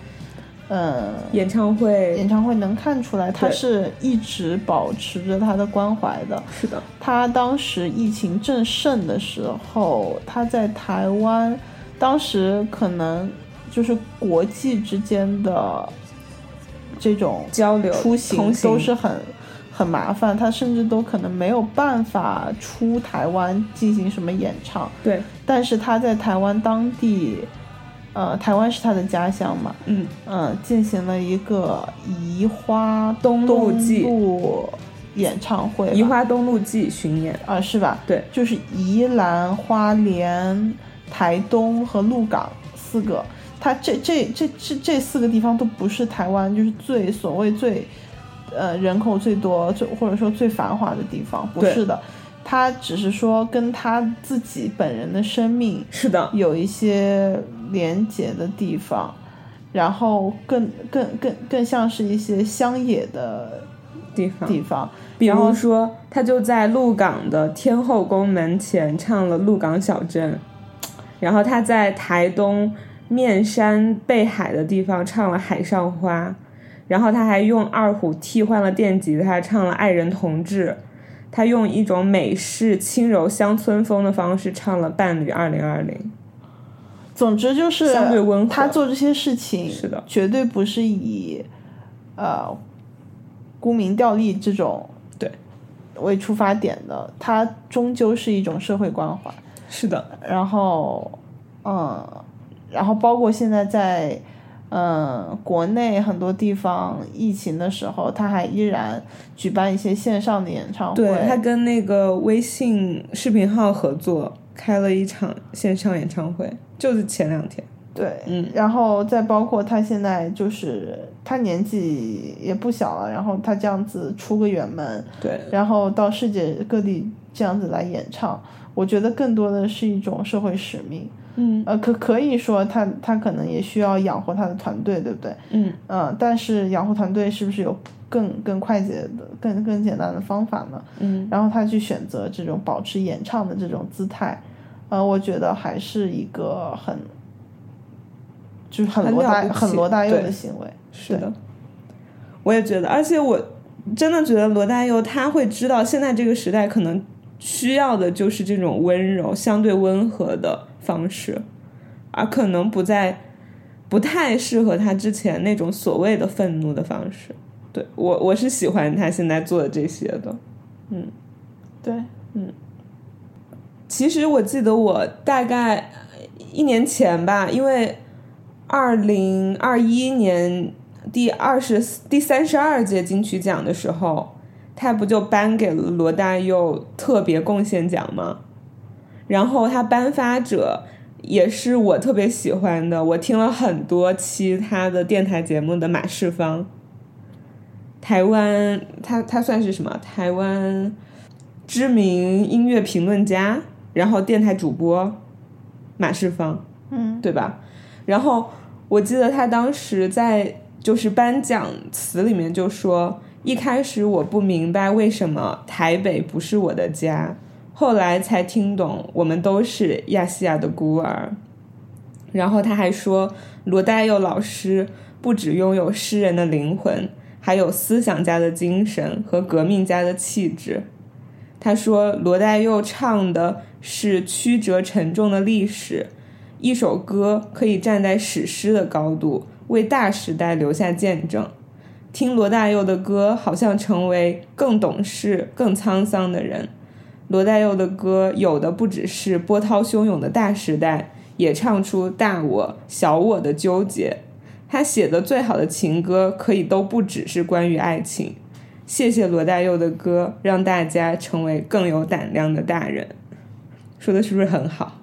呃，演唱会。演唱会能看出来，他是一直保持着他的关怀的。是的，他当时疫情正盛的时候，他在台湾，当时可能就是国际之间的这种交流出行。都是很很麻烦，他甚至都可能没有办法出台湾进行什么演唱。对，但是他在台湾当地，呃，台湾是他的家乡嘛，嗯，嗯，进行了一个移花东路记演唱会吧，移花东路记巡演，啊，是吧？对就是宜兰、花莲、台东和鹿港四个，它这这这这这四个地方都不是台湾，就是最所谓最，呃，人口最多，最或者说最繁华的地方，不是的，它只是说跟他自己本人的生命是的，有一些连结的地方，然后更更更更像是一些乡野的地方。地方，比如说，他就在鹿港的天后宫门前唱了《鹿港小镇》，然后他在台东面山背海的地方唱了《海上花》，然后他还用二胡替换了电吉他唱了《爱人同志》，他用一种美式轻柔乡村风的方式唱了《伴侣二零二零》。总之就是相对温和他做这些事情是的绝对不是以呃沽名钓利这种对为出发点的，他终究是一种社会关怀。是的，然后，嗯，然后包括现在在，嗯，国内很多地方疫情的时候，他还依然举办一些线上的演唱会。对他跟那个微信视频号合作，开了一场线上演唱会，就是前两天。对，嗯然后再包括他现在就是他年纪也不小了，然后他这样子出个远门，对，然后到世界各地这样子来演唱，我觉得更多的是一种社会使命。嗯呃，可可以说他他可能也需要养活他的团队，对不对？嗯，嗯、但是养活团队是不是有更更快捷的、更更简单的方法呢？嗯，然后他去选择这种保持演唱的这种姿态，呃，我觉得还是一个很，就是很很罗大很罗大佑的行为。是的，我也觉得，而且我真的觉得罗大佑他会知道现在这个时代可能需要的就是这种温柔、相对温和的方式，而可能不再不太适合他之前那种所谓的愤怒的方式。对我，我是喜欢他现在做的这些的。嗯对，嗯其实我记得我大概一年前吧，因为二零二一年第二十第三十二届金曲奖的时候，他不就颁给了罗大佑特别贡献奖吗？然后他颁发者也是我特别喜欢的，我听了很多期他的电台节目的马世芳，台湾他他算是什么？台湾知名音乐评论家，然后电台主播马世芳，嗯，对吧？然后我记得他当时在就是颁奖词里面就说，一开始我不明白为什么台北不是我的家，后来才听懂我们都是亚细亚的孤儿。然后他还说，罗大佑老师不只拥有诗人的灵魂，还有思想家的精神和革命家的气质。他说，罗大佑唱的是曲折沉重的历史，一首歌可以站在史诗的高度，为大时代留下见证。听罗大佑的歌，好像成为更懂事、更沧桑的人。罗大佑的歌，有的不只是波涛汹涌的大时代，也唱出大我、小我的纠结。他写的最好的情歌，可以都不只是关于爱情。谢谢罗大佑的歌，让大家成为更有胆量的大人。说的是不是很好？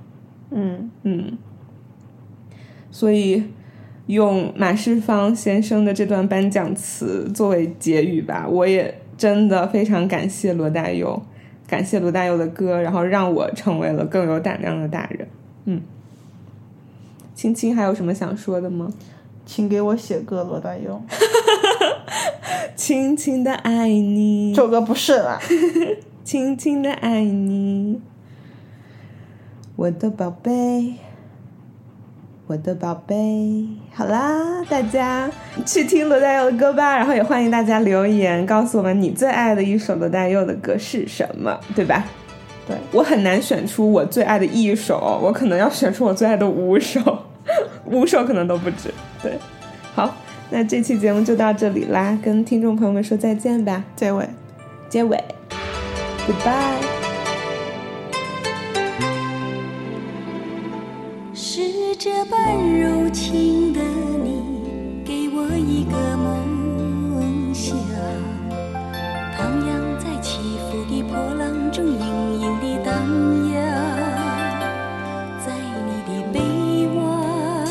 嗯，嗯，所以用马世芳先生的这段颁奖词作为结语吧。我也真的非常感谢罗大佑，感谢罗大佑的歌，然后让我成为了更有胆量的大人。嗯，青青还有什么想说的吗？请给我写歌，罗大佑。轻轻的爱你这，首歌不是啦，轻轻的爱你。我的宝贝，我的宝贝。好啦，大家去听罗大佑的歌吧，然后也欢迎大家留言告诉我们你最爱的一首罗大佑的歌是什么，对吧？对我很难选出我最爱的一首，我可能要选出我最爱的五首，五首可能都不止。对，好，那这期节目就到这里啦，跟听众朋友们说再见吧，结尾。结尾，Goodbye。这般柔情的你，给我一个梦想，徜徉在起伏的波浪中，隐隐地荡漾。在你的臂弯，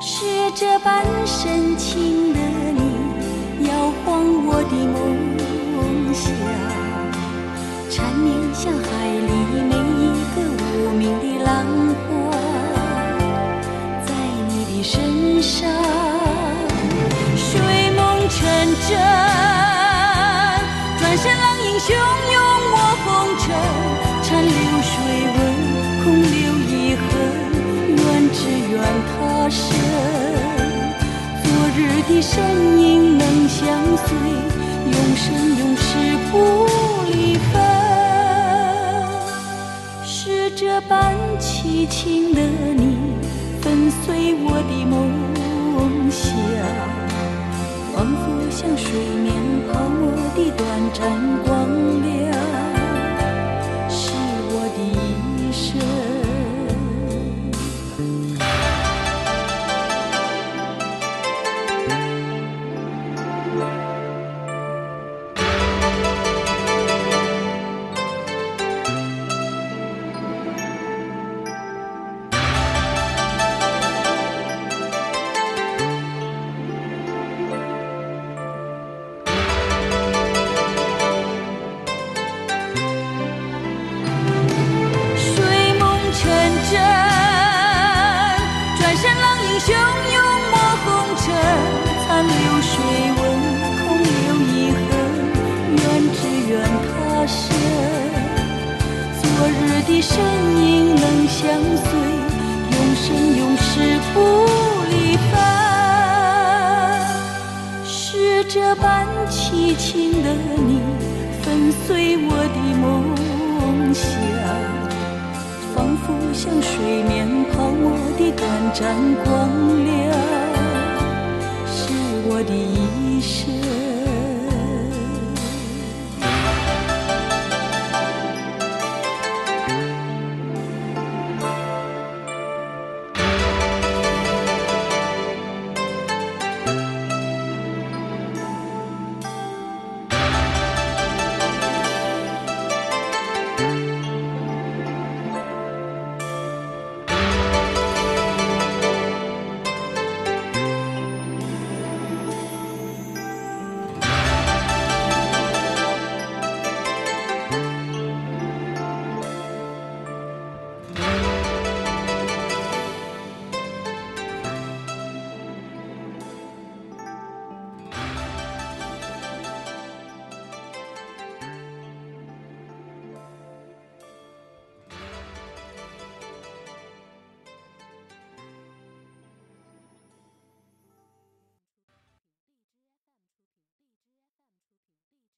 是这般深情的你，摇晃我的梦想。缠绵像身上，睡梦成真，转身浪影汹涌我风尘，残留水纹，空留遗恨，愿只愿他生，昨日的身影能相随，永生永世不离分。是这般凄情的你，我的梦想，仿佛像水面泡沫的短暂光